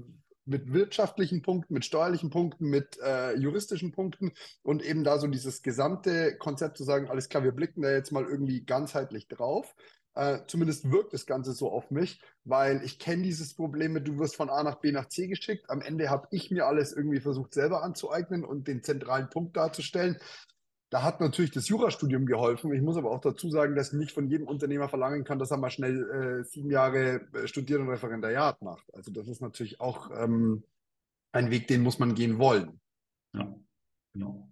mit wirtschaftlichen Punkten, mit steuerlichen Punkten, mit äh, juristischen Punkten und eben da so dieses gesamte Konzept zu sagen, alles klar, wir blicken da jetzt mal irgendwie ganzheitlich drauf. Äh, zumindest wirkt das Ganze so auf mich, weil ich kenne dieses Problem mit, du wirst von A nach B nach C geschickt. Am Ende habe ich mir alles irgendwie versucht selber anzueignen und den zentralen Punkt darzustellen. Da hat natürlich das Jurastudium geholfen. Ich muss aber auch dazu sagen, dass ich nicht von jedem Unternehmer verlangen kann, dass er mal schnell äh, sieben Jahre äh, studiert und Referendariat macht. Also das ist natürlich auch ähm, ein Weg, den muss man gehen wollen. Ja, genau.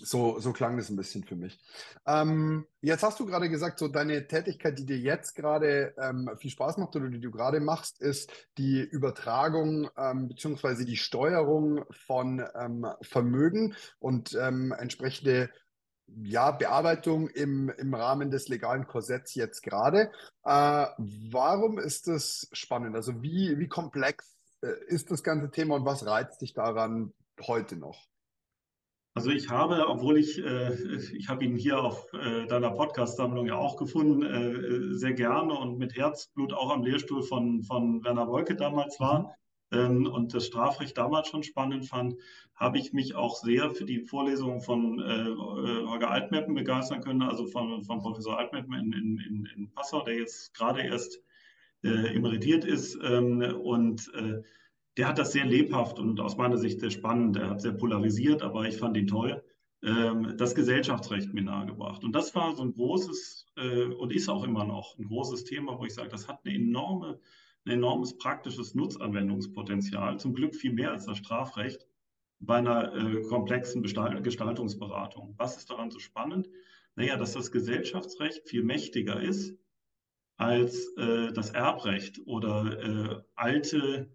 So, so klang das ein bisschen für mich. Ähm, jetzt hast du gerade gesagt, so deine Tätigkeit, die dir jetzt gerade ähm, viel Spaß macht oder die du gerade machst, ist die Übertragung ähm, bzw. die Steuerung von ähm, Vermögen und ähm, entsprechende ja, Bearbeitung im, im Rahmen des legalen Korsetts jetzt gerade. Äh, warum ist das spannend? Also wie, wie komplex äh, ist das ganze Thema und was reizt dich daran heute noch? Also ich habe, obwohl ich, äh, ich habe ihn hier auf äh, deiner Podcast-Sammlung ja auch gefunden, äh, sehr gerne und mit Herzblut auch am Lehrstuhl von, von Werner Wolke damals war mhm. ähm, und das Strafrecht damals schon spannend fand, habe ich mich auch sehr für die Vorlesungen von äh, äh, Holger Altmeppen begeistern können, also von, von Professor Altmeppen in, in, in Passau, der jetzt gerade erst äh, emeritiert ist ähm, und der hat das sehr lebhaft und aus meiner Sicht sehr spannend. Er hat sehr polarisiert, aber ich fand ihn toll. Ähm, das Gesellschaftsrecht mir nahegebracht. Und das war so ein großes äh, und ist auch immer noch ein großes Thema, wo ich sage, das hat eine enorme, ein enormes praktisches Nutzanwendungspotenzial. Zum Glück viel mehr als das Strafrecht bei einer äh, komplexen Gestaltungsberatung. Was ist daran so spannend? Naja, dass das Gesellschaftsrecht viel mächtiger ist als äh, das Erbrecht oder alte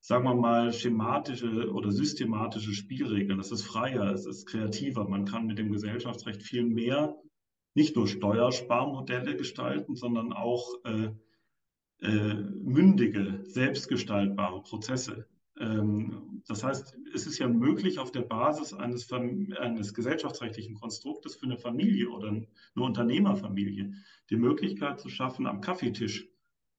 sagen wir mal, schematische oder systematische Spielregeln. Es ist freier, es ist kreativer. Man kann mit dem Gesellschaftsrecht viel mehr, nicht nur Steuersparmodelle gestalten, sondern auch äh, äh, mündige, selbstgestaltbare Prozesse. Ähm, das heißt, es ist ja möglich, auf der Basis eines, eines gesellschaftsrechtlichen Konstruktes für eine Familie oder eine Unternehmerfamilie die Möglichkeit zu schaffen, am Kaffeetisch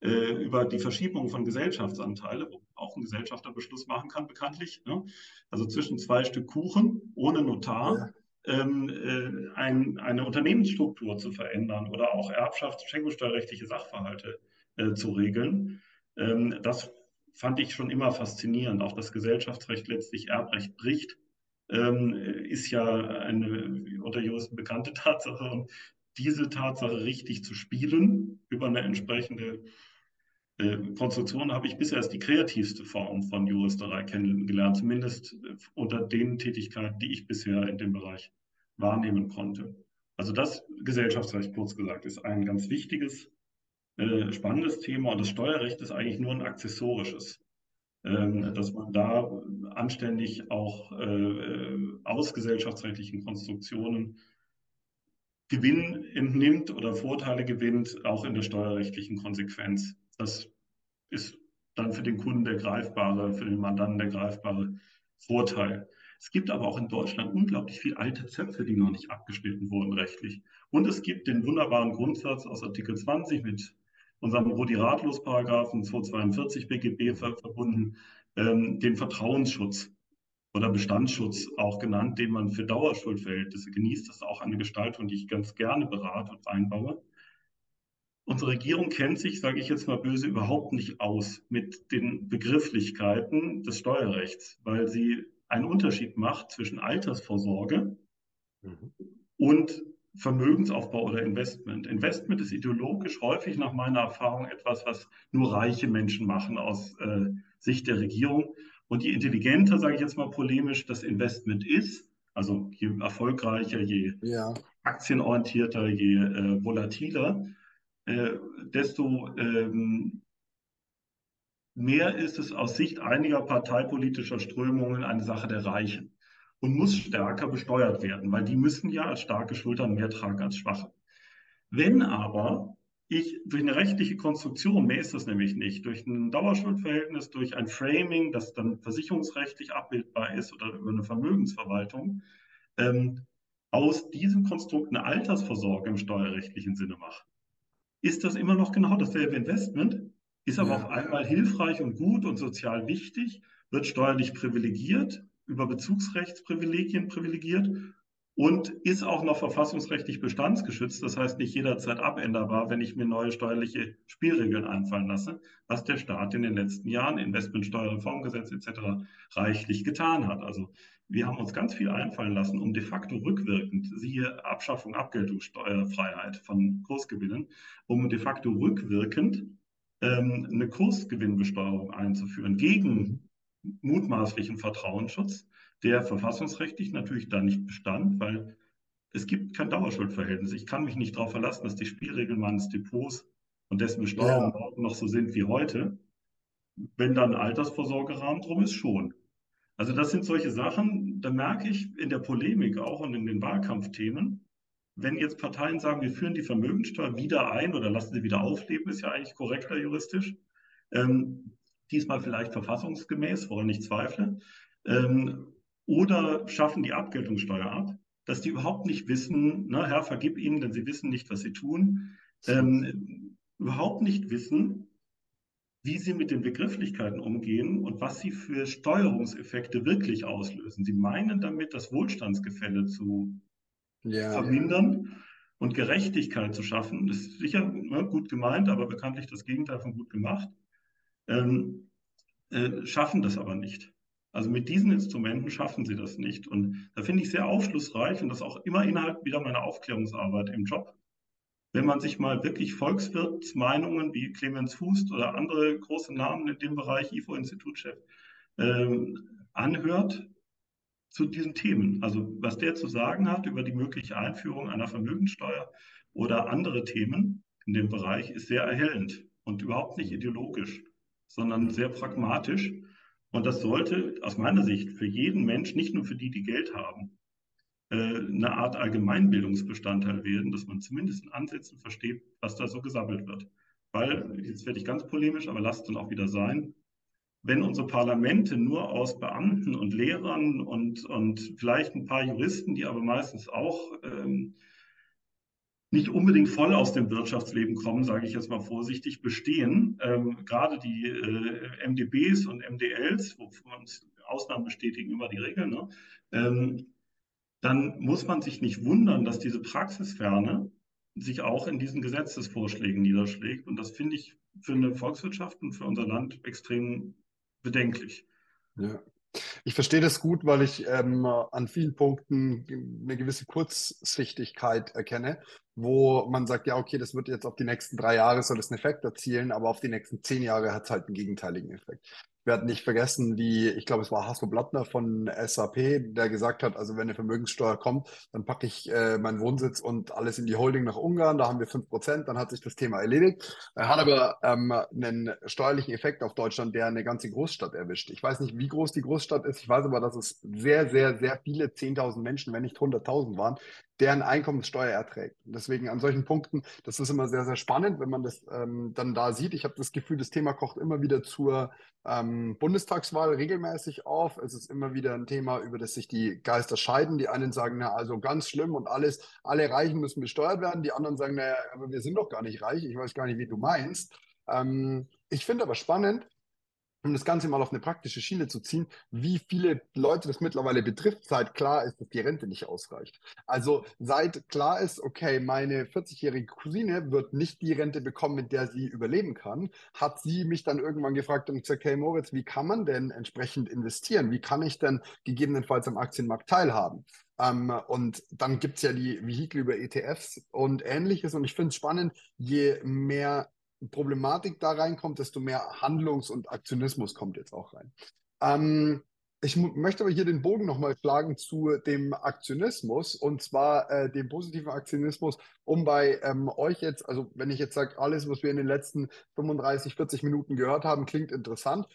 äh, über die Verschiebung von Gesellschaftsanteilen, wo auch ein Gesellschafterbeschluss machen kann, bekanntlich. Ne? Also zwischen zwei Stück Kuchen ohne Notar. Ja. Ähm, äh, ein, eine Unternehmensstruktur zu verändern oder auch Erbschafts- schenkungssteuerrechtliche Sachverhalte äh, zu regeln. Ähm, das fand ich schon immer faszinierend. Auch das Gesellschaftsrecht letztlich Erbrecht bricht, ähm, ist ja eine unter Juristen bekannte [laughs] Tatsache. Und diese Tatsache richtig zu spielen über eine entsprechende Konstruktion habe ich bisher als die kreativste Form von Juristerei kennengelernt, zumindest äh, unter den Tätigkeiten, die ich bisher in dem Bereich wahrnehmen konnte. Also das Gesellschaftsrecht, kurz gesagt, ist ein ganz wichtiges, äh, spannendes Thema und das Steuerrecht ist eigentlich nur ein accessorisches, ähm, dass man da anständig auch aus gesellschaftsrechtlichen Konstruktionen Gewinn entnimmt oder Vorteile gewinnt, auch in der steuerrechtlichen Konsequenz. Das ist dann für den Kunden der greifbare, für den Mandanten der greifbare Vorteil. Es gibt aber auch in Deutschland unglaublich viele alte Zöpfe, die noch nicht abgeschnitten wurden rechtlich. Und es gibt den wunderbaren Grundsatz aus Artikel 20 mit unserem Rudi-Ratlos-Paragraphen 242 BGB verbunden, ähm, den Vertrauensschutz oder Bestandsschutz auch genannt, den man für Dauerschuldverhältnisse genießt. Das ist auch eine Gestaltung, die ich ganz gerne berate und einbaue. Unsere Regierung kennt sich, sage ich jetzt mal böse, überhaupt nicht aus mit den Begrifflichkeiten des Steuerrechts, weil sie einen Unterschied macht zwischen Altersvorsorge mhm. und Vermögensaufbau oder Investment. Investment ist ideologisch häufig nach meiner Erfahrung etwas, was nur reiche Menschen machen aus äh, Sicht der Regierung. Und je intelligenter, sage ich jetzt mal polemisch, das Investment ist, also je erfolgreicher, je ja. aktienorientierter, je äh, volatiler, äh, desto ähm, mehr ist es aus Sicht einiger parteipolitischer Strömungen eine Sache der Reichen und muss stärker besteuert werden, weil die müssen ja als starke Schultern mehr tragen als schwache. Wenn aber ich durch eine rechtliche Konstruktion, mehr ist das nämlich nicht, durch ein Dauerschuldverhältnis, durch ein Framing, das dann versicherungsrechtlich abbildbar ist oder über eine Vermögensverwaltung, ähm, aus diesem Konstrukt eine Altersvorsorge im steuerrechtlichen Sinne mache. Ist das immer noch genau dasselbe Investment? Ist aber ja. auf einmal hilfreich und gut und sozial wichtig, wird steuerlich privilegiert, über Bezugsrechtsprivilegien privilegiert und ist auch noch verfassungsrechtlich bestandsgeschützt, das heißt nicht jederzeit abänderbar, wenn ich mir neue steuerliche Spielregeln einfallen lasse, was der Staat in den letzten Jahren, Investmentsteuerreformgesetz etc., reichlich getan hat. Also wir haben uns ganz viel einfallen lassen, um de facto rückwirkend, siehe Abschaffung Abgeltungssteuerfreiheit von Kursgewinnen, um de facto rückwirkend ähm, eine Kursgewinnbesteuerung einzuführen gegen mutmaßlichen Vertrauensschutz, der verfassungsrechtlich natürlich da nicht bestand, weil es gibt kein Dauerschuldverhältnis. Ich kann mich nicht darauf verlassen, dass die Spielregeln meines Depots und dessen Besteuerung ja. noch so sind wie heute. Wenn dann Altersvorsorgerahmen drum ist, schon. Also das sind solche Sachen, da merke ich in der Polemik auch und in den Wahlkampfthemen, wenn jetzt Parteien sagen, wir führen die Vermögensteuer wieder ein oder lassen sie wieder aufleben, ist ja eigentlich korrekter juristisch. Ähm, diesmal vielleicht verfassungsgemäß, woran ich zweifle. Ähm, oder schaffen die Abgeltungssteuer ab, dass die überhaupt nicht wissen, na, Herr, vergib ihnen, denn sie wissen nicht, was sie tun, ähm, überhaupt nicht wissen, wie sie mit den Begrifflichkeiten umgehen und was sie für Steuerungseffekte wirklich auslösen. Sie meinen damit, das Wohlstandsgefälle zu ja. vermindern und Gerechtigkeit zu schaffen. Das ist sicher ne, gut gemeint, aber bekanntlich das Gegenteil von gut gemacht. Ähm, äh, schaffen das aber nicht. Also mit diesen Instrumenten schaffen sie das nicht. Und da finde ich sehr aufschlussreich und das auch immer innerhalb wieder meiner Aufklärungsarbeit im Job. Wenn man sich mal wirklich Volkswirtsmeinungen wie Clemens Fußt oder andere große Namen in dem Bereich, IFO-Institutchef, ähm, anhört zu diesen Themen. Also was der zu sagen hat über die mögliche Einführung einer Vermögenssteuer oder andere Themen in dem Bereich ist sehr erhellend und überhaupt nicht ideologisch, sondern sehr pragmatisch. Und das sollte aus meiner Sicht für jeden Mensch, nicht nur für die, die Geld haben, eine Art Allgemeinbildungsbestandteil werden, dass man zumindest in Ansätzen versteht, was da so gesammelt wird. Weil, jetzt werde ich ganz polemisch, aber lasst es dann auch wieder sein, wenn unsere Parlamente nur aus Beamten und Lehrern und, und vielleicht ein paar Juristen, die aber meistens auch ähm, nicht unbedingt voll aus dem Wirtschaftsleben kommen, sage ich jetzt mal vorsichtig, bestehen. Ähm, gerade die äh, MDBs und MDLs, wo uns Ausnahmen bestätigen immer die Regeln, ne? ähm, dann muss man sich nicht wundern, dass diese Praxisferne sich auch in diesen Gesetzesvorschlägen niederschlägt. Und das finde ich für eine Volkswirtschaft und für unser Land extrem bedenklich. Ja. Ich verstehe das gut, weil ich ähm, an vielen Punkten eine gewisse Kurzsichtigkeit erkenne, wo man sagt, ja, okay, das wird jetzt auf die nächsten drei Jahre soll das einen Effekt erzielen, aber auf die nächsten zehn Jahre hat es halt einen gegenteiligen Effekt. Werde nicht vergessen, wie, ich glaube, es war Hasso Blattner von SAP, der gesagt hat, also wenn eine Vermögenssteuer kommt, dann packe ich äh, meinen Wohnsitz und alles in die Holding nach Ungarn, da haben wir fünf Prozent, dann hat sich das Thema erledigt. Er hat aber ähm, einen steuerlichen Effekt auf Deutschland, der eine ganze Großstadt erwischt. Ich weiß nicht, wie groß die Großstadt ist, ich weiß aber, dass es sehr, sehr, sehr viele 10.000 Menschen, wenn nicht 100.000 waren, deren Einkommenssteuer erträgt. Deswegen an solchen Punkten, das ist immer sehr, sehr spannend, wenn man das ähm, dann da sieht. Ich habe das Gefühl, das Thema kocht immer wieder zur ähm, Bundestagswahl regelmäßig auf. Es ist immer wieder ein Thema, über das sich die Geister scheiden. Die einen sagen, na, also ganz schlimm und alles, alle Reichen müssen besteuert werden. Die anderen sagen, naja, aber wir sind doch gar nicht reich. Ich weiß gar nicht, wie du meinst. Ähm, ich finde aber spannend, um das Ganze mal auf eine praktische Schiene zu ziehen, wie viele Leute das mittlerweile betrifft, seit klar ist, dass die Rente nicht ausreicht. Also seit klar ist, okay, meine 40-jährige Cousine wird nicht die Rente bekommen, mit der sie überleben kann, hat sie mich dann irgendwann gefragt und gesagt, hey Moritz, wie kann man denn entsprechend investieren? Wie kann ich denn gegebenenfalls am Aktienmarkt teilhaben? Ähm, und dann gibt es ja die Vehikel über ETFs und ähnliches. Und ich finde es spannend, je mehr Problematik da reinkommt, desto mehr Handlungs- und Aktionismus kommt jetzt auch rein. Ähm, Ich möchte aber hier den Bogen nochmal schlagen zu dem Aktionismus und zwar äh, dem positiven Aktionismus, um bei ähm, euch jetzt, also wenn ich jetzt sage, alles, was wir in den letzten 35, 40 Minuten gehört haben, klingt interessant.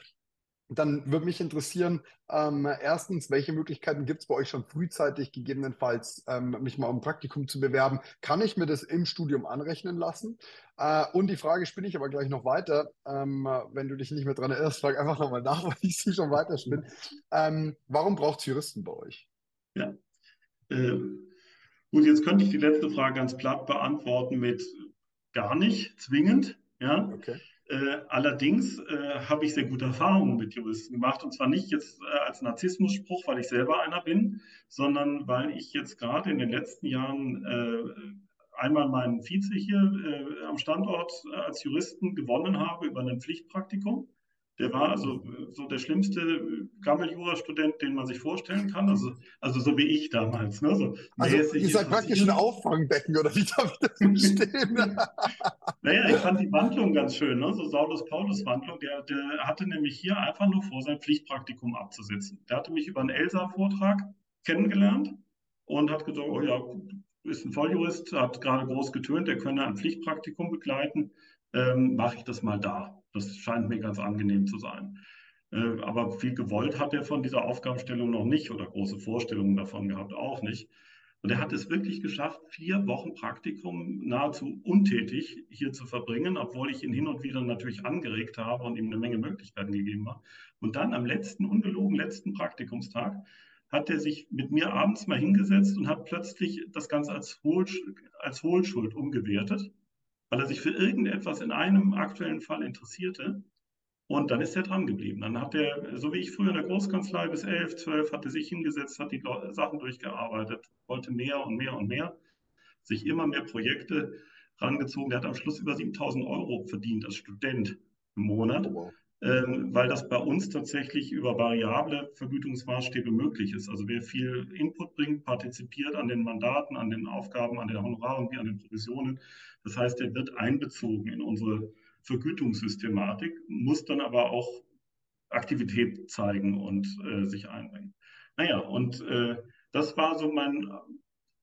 Dann würde mich interessieren, ähm, erstens, welche Möglichkeiten gibt es bei euch schon frühzeitig gegebenenfalls, ähm, mich mal um ein Praktikum zu bewerben? Kann ich mir das im Studium anrechnen lassen? Äh, und die Frage spinne ich aber gleich noch weiter. Ähm, wenn du dich nicht mehr dran erinnerst, frag einfach nochmal nach, [laughs] weil ich sie schon weiter spinne. Ähm, warum braucht es Juristen bei euch? Ja. Äh, gut, jetzt könnte ich die letzte Frage ganz platt beantworten mit gar nicht zwingend. Ja. Okay. Äh, allerdings äh, habe ich sehr gute Erfahrungen mit Juristen gemacht und zwar nicht jetzt äh, als Narzissmusspruch, weil ich selber einer bin, sondern weil ich jetzt gerade in den letzten Jahren äh, einmal meinen Vize hier äh, am Standort äh, als Juristen gewonnen habe über ein Pflichtpraktikum. Der war also so der schlimmste Gammeljura-Student, den man sich vorstellen kann. Also, also so wie ich damals. Ne? So also ihr seid praktisch ein Auffangbecken, oder wie darf ich das verstehen? [laughs] naja, ich fand die Wandlung ganz schön, ne? so Saulus-Paulus-Wandlung. Der, der hatte nämlich hier einfach nur vor, sein Pflichtpraktikum abzusetzen. Der hatte mich über einen Elsa-Vortrag kennengelernt und hat gesagt, oh ja, ist ein Volljurist, hat gerade groß getönt, der könne ein Pflichtpraktikum begleiten. Ähm, Mache ich das mal da. Das scheint mir ganz angenehm zu sein. Äh, aber viel gewollt hat er von dieser Aufgabenstellung noch nicht oder große Vorstellungen davon gehabt auch nicht. Und er hat es wirklich geschafft, vier Wochen Praktikum nahezu untätig hier zu verbringen, obwohl ich ihn hin und wieder natürlich angeregt habe und ihm eine Menge Möglichkeiten gegeben habe. Und dann am letzten, ungelogen letzten Praktikumstag hat er sich mit mir abends mal hingesetzt und hat plötzlich das Ganze als, Hohl, als Hohlschuld umgewertet weil er sich für irgendetwas in einem aktuellen Fall interessierte. Und dann ist er dran geblieben. Dann hat er, so wie ich früher in der Großkanzlei bis 11, 12, hat er sich hingesetzt, hat die Sachen durchgearbeitet, wollte mehr und mehr und mehr, sich immer mehr Projekte rangezogen. Er hat am Schluss über 7000 Euro verdient als Student im Monat. Oh, wow weil das bei uns tatsächlich über variable Vergütungsmaßstäbe möglich ist. Also wer viel Input bringt, partizipiert an den Mandaten, an den Aufgaben, an den Honoraren wie an den Provisionen. Das heißt, er wird einbezogen in unsere Vergütungssystematik, muss dann aber auch Aktivität zeigen und äh, sich einbringen. Naja, und äh, das war so mein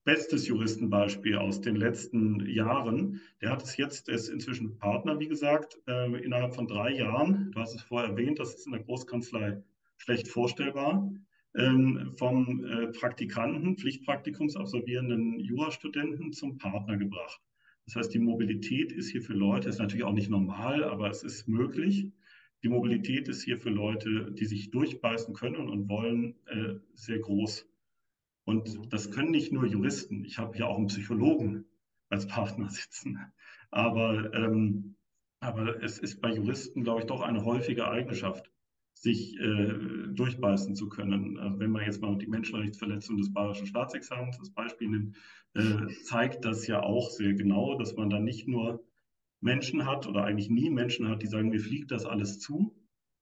bestes Juristenbeispiel aus den letzten Jahren. Der hat es jetzt, er ist inzwischen Partner, wie gesagt, äh, innerhalb von drei Jahren. Du hast es vorher erwähnt, das ist in der Großkanzlei schlecht vorstellbar. Ähm, vom äh, Praktikanten, Pflichtpraktikumsabsolvierenden Jurastudenten zum Partner gebracht. Das heißt, die Mobilität ist hier für Leute, ist natürlich auch nicht normal, aber es ist möglich. Die Mobilität ist hier für Leute, die sich durchbeißen können und wollen, äh, sehr groß. Und mhm. das können nicht nur Juristen. Ich habe ja auch einen Psychologen als Partner [laughs] sitzen. Aber, ähm, aber es ist bei Juristen, glaube ich, doch eine häufige Eigenschaft, sich äh, durchbeißen zu können. Also wenn man jetzt mal die Menschenrechtsverletzung des bayerischen Staatsexamens als Beispiel nimmt, äh, zeigt das ja auch sehr genau, dass man da nicht nur Menschen hat oder eigentlich nie Menschen hat, die sagen, mir fliegt das alles zu,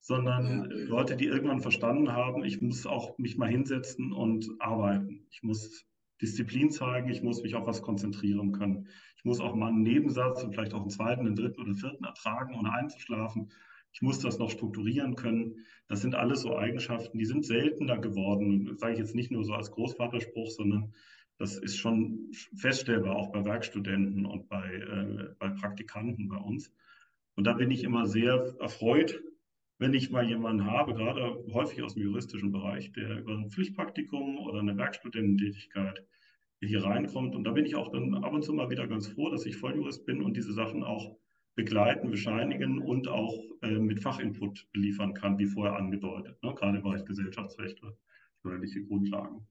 sondern ja. Leute, die irgendwann verstanden haben, ich muss auch mich mal hinsetzen und arbeiten. Ich muss Disziplin zeigen, ich muss mich auf was konzentrieren können. Ich muss auch mal einen Nebensatz und vielleicht auch einen zweiten, einen dritten oder vierten ertragen, ohne einzuschlafen. Ich muss das noch strukturieren können. Das sind alles so Eigenschaften, die sind seltener geworden. Das sage ich jetzt nicht nur so als Großvaterspruch, sondern das ist schon feststellbar, auch bei Werkstudenten und bei, äh, bei Praktikanten bei uns. Und da bin ich immer sehr erfreut, wenn ich mal jemanden habe, gerade häufig aus dem juristischen Bereich, der über ein Pflichtpraktikum oder eine Werkstudententätigkeit hier reinkommt. Und da bin ich auch dann ab und zu mal wieder ganz froh, dass ich Volljurist bin und diese Sachen auch begleiten, bescheinigen und auch äh, mit Fachinput liefern kann, wie vorher angedeutet, ne? gerade im Bereich Gesellschaftsrecht oder steuerliche Grundlagen.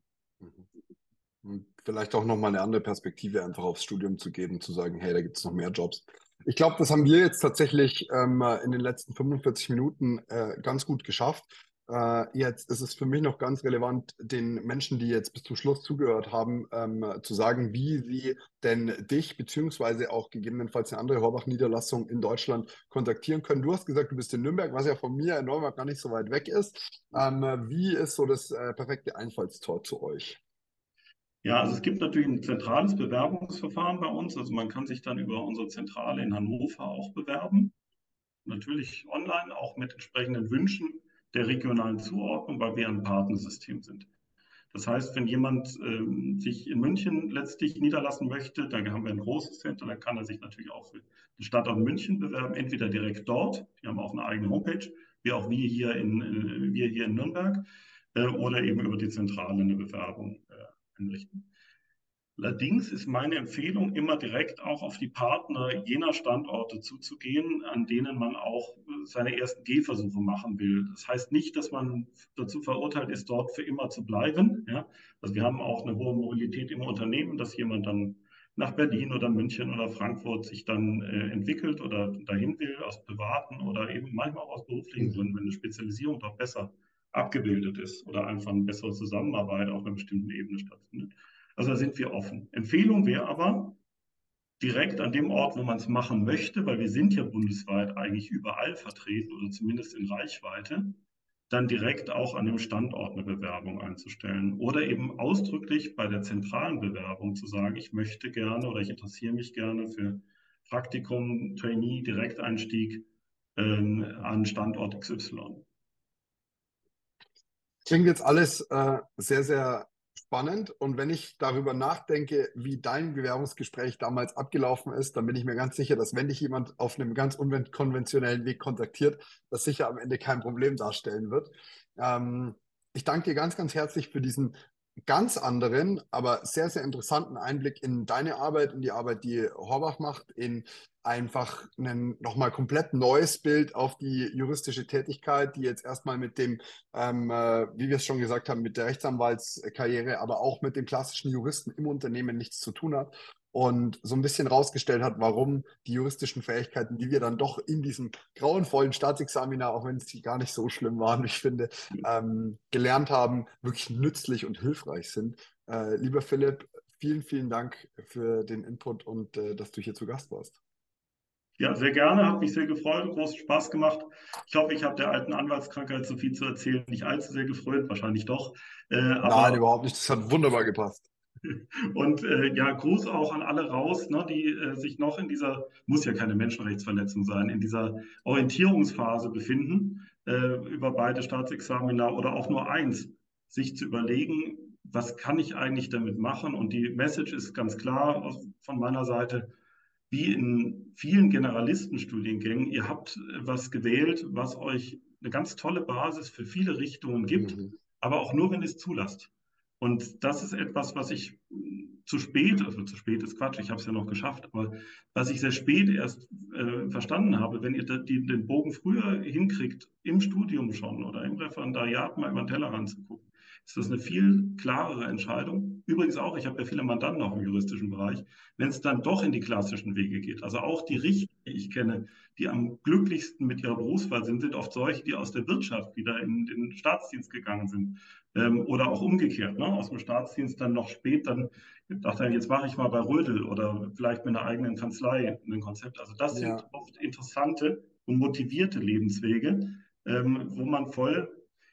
Und vielleicht auch nochmal eine andere Perspektive einfach aufs Studium zu geben, zu sagen, hey, da gibt es noch mehr Jobs. Ich glaube, das haben wir jetzt tatsächlich ähm, in den letzten 45 Minuten äh, ganz gut geschafft. Äh, jetzt ist es für mich noch ganz relevant, den Menschen, die jetzt bis zum Schluss zugehört haben, ähm, zu sagen, wie sie denn dich beziehungsweise auch gegebenenfalls eine andere Horbach-Niederlassung in Deutschland kontaktieren können. Du hast gesagt, du bist in Nürnberg, was ja von mir in Nürnberg gar nicht so weit weg ist. Ähm, wie ist so das äh, perfekte Einfallstor zu euch? Ja, also es gibt natürlich ein zentrales Bewerbungsverfahren bei uns. Also man kann sich dann über unsere Zentrale in Hannover auch bewerben. Natürlich online, auch mit entsprechenden Wünschen, der regionalen Zuordnung, weil wir ein Partnersystem sind. Das heißt, wenn jemand ähm, sich in München letztlich niederlassen möchte, dann haben wir ein großes Center, dann kann er sich natürlich auch für den Standort München bewerben, entweder direkt dort, die haben auch eine eigene Homepage, wie auch wir hier in, äh, wir hier in Nürnberg, äh, oder eben über die Zentrale eine Bewerbung äh, einrichten. Allerdings ist meine Empfehlung, immer direkt auch auf die Partner jener Standorte zuzugehen, an denen man auch seine ersten Gehversuche machen will. Das heißt nicht, dass man dazu verurteilt ist, dort für immer zu bleiben. Ja? Also wir haben auch eine hohe Mobilität im Unternehmen, dass jemand dann nach Berlin oder München oder Frankfurt sich dann äh, entwickelt oder dahin will, aus privaten oder eben manchmal auch aus beruflichen mhm. Gründen, wenn eine Spezialisierung dort besser abgebildet ist oder einfach eine bessere Zusammenarbeit auf einer bestimmten Ebene stattfindet. Also da sind wir offen. Empfehlung wäre aber, direkt an dem Ort, wo man es machen möchte, weil wir sind ja bundesweit eigentlich überall vertreten oder zumindest in Reichweite, dann direkt auch an dem Standort eine Bewerbung einzustellen oder eben ausdrücklich bei der zentralen Bewerbung zu sagen, ich möchte gerne oder ich interessiere mich gerne für Praktikum, Trainee, Direkteinstieg ähm, an Standort XY. Klingt jetzt alles äh, sehr, sehr spannend. Und wenn ich darüber nachdenke, wie dein Bewerbungsgespräch damals abgelaufen ist, dann bin ich mir ganz sicher, dass wenn dich jemand auf einem ganz unkonventionellen Weg kontaktiert, das sicher am Ende kein Problem darstellen wird. Ähm, ich danke dir ganz, ganz herzlich für diesen ganz anderen, aber sehr, sehr interessanten Einblick in deine Arbeit, in die Arbeit, die Horbach macht, in einfach ein nochmal komplett neues Bild auf die juristische Tätigkeit, die jetzt erstmal mit dem, ähm, äh, wie wir es schon gesagt haben, mit der Rechtsanwaltskarriere, aber auch mit dem klassischen Juristen im Unternehmen nichts zu tun hat und so ein bisschen rausgestellt hat, warum die juristischen Fähigkeiten, die wir dann doch in diesem grauenvollen Staatsexaminar, auch wenn es gar nicht so schlimm waren, ich finde, ähm, gelernt haben, wirklich nützlich und hilfreich sind. Äh, lieber Philipp, vielen, vielen Dank für den Input und äh, dass du hier zu Gast warst. Ja, sehr gerne, hat mich sehr gefreut, großen Spaß gemacht. Ich hoffe, ich habe der alten Anwaltskrankheit so viel zu erzählen, nicht allzu sehr gefreut, wahrscheinlich doch. Äh, Nein, überhaupt nicht, das hat wunderbar gepasst. Und äh, ja, Gruß auch an alle raus, ne, die äh, sich noch in dieser, muss ja keine Menschenrechtsverletzung sein, in dieser Orientierungsphase befinden, äh, über beide Staatsexamina oder auch nur eins, sich zu überlegen, was kann ich eigentlich damit machen? Und die Message ist ganz klar aus, von meiner Seite, wie in vielen Generalistenstudiengängen, ihr habt was gewählt, was euch eine ganz tolle Basis für viele Richtungen gibt, mhm. aber auch nur, wenn ihr es zulasst. Und das ist etwas, was ich zu spät, also zu spät ist Quatsch, ich habe es ja noch geschafft, aber was ich sehr spät erst äh, verstanden habe, wenn ihr den Bogen früher hinkriegt, im Studium schon oder im Referendariat mal über den Tellerrand zu gucken, ist das eine viel klarere Entscheidung. Übrigens auch, ich habe ja viele Mandanten auch im juristischen Bereich, wenn es dann doch in die klassischen Wege geht. Also auch die Richter, die ich kenne, die am glücklichsten mit ihrer Berufswahl sind, sind oft solche, die aus der Wirtschaft wieder in den Staatsdienst gegangen sind. Ähm, oder auch umgekehrt, ne? aus dem Staatsdienst dann noch spät, dann dachte er, jetzt mache ich mal bei Rödel oder vielleicht mit einer eigenen Kanzlei ein Konzept. Also das ja. sind oft interessante und motivierte Lebenswege, ähm, wo man voll,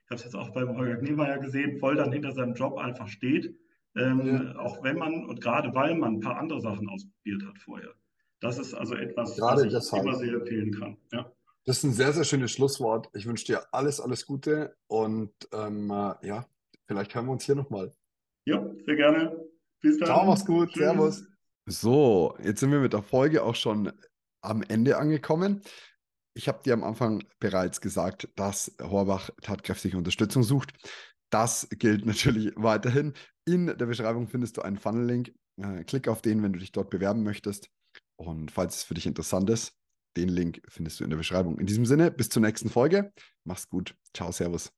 ich habe es jetzt auch beim Holger Kniemeyer gesehen, voll dann hinter seinem Job einfach steht, ähm, ja. auch wenn man und gerade weil man ein paar andere Sachen ausprobiert hat vorher. Das ist also etwas, gerade was ich deshalb. immer sehr empfehlen kann. Ja. Das ist ein sehr, sehr schönes Schlusswort. Ich wünsche dir alles, alles Gute und ähm, äh, ja, vielleicht hören wir uns hier nochmal. Ja, sehr gerne. Bis dann. Ciao, mach's gut. Tschüss. Servus. So, jetzt sind wir mit der Folge auch schon am Ende angekommen. Ich habe dir am Anfang bereits gesagt, dass Horbach tatkräftige Unterstützung sucht. Das gilt natürlich [laughs] weiterhin. In der Beschreibung findest du einen Funnel-Link. Äh, klick auf den, wenn du dich dort bewerben möchtest. Und falls es für dich interessant ist, den Link findest du in der Beschreibung. In diesem Sinne, bis zur nächsten Folge. Mach's gut. Ciao, Servus.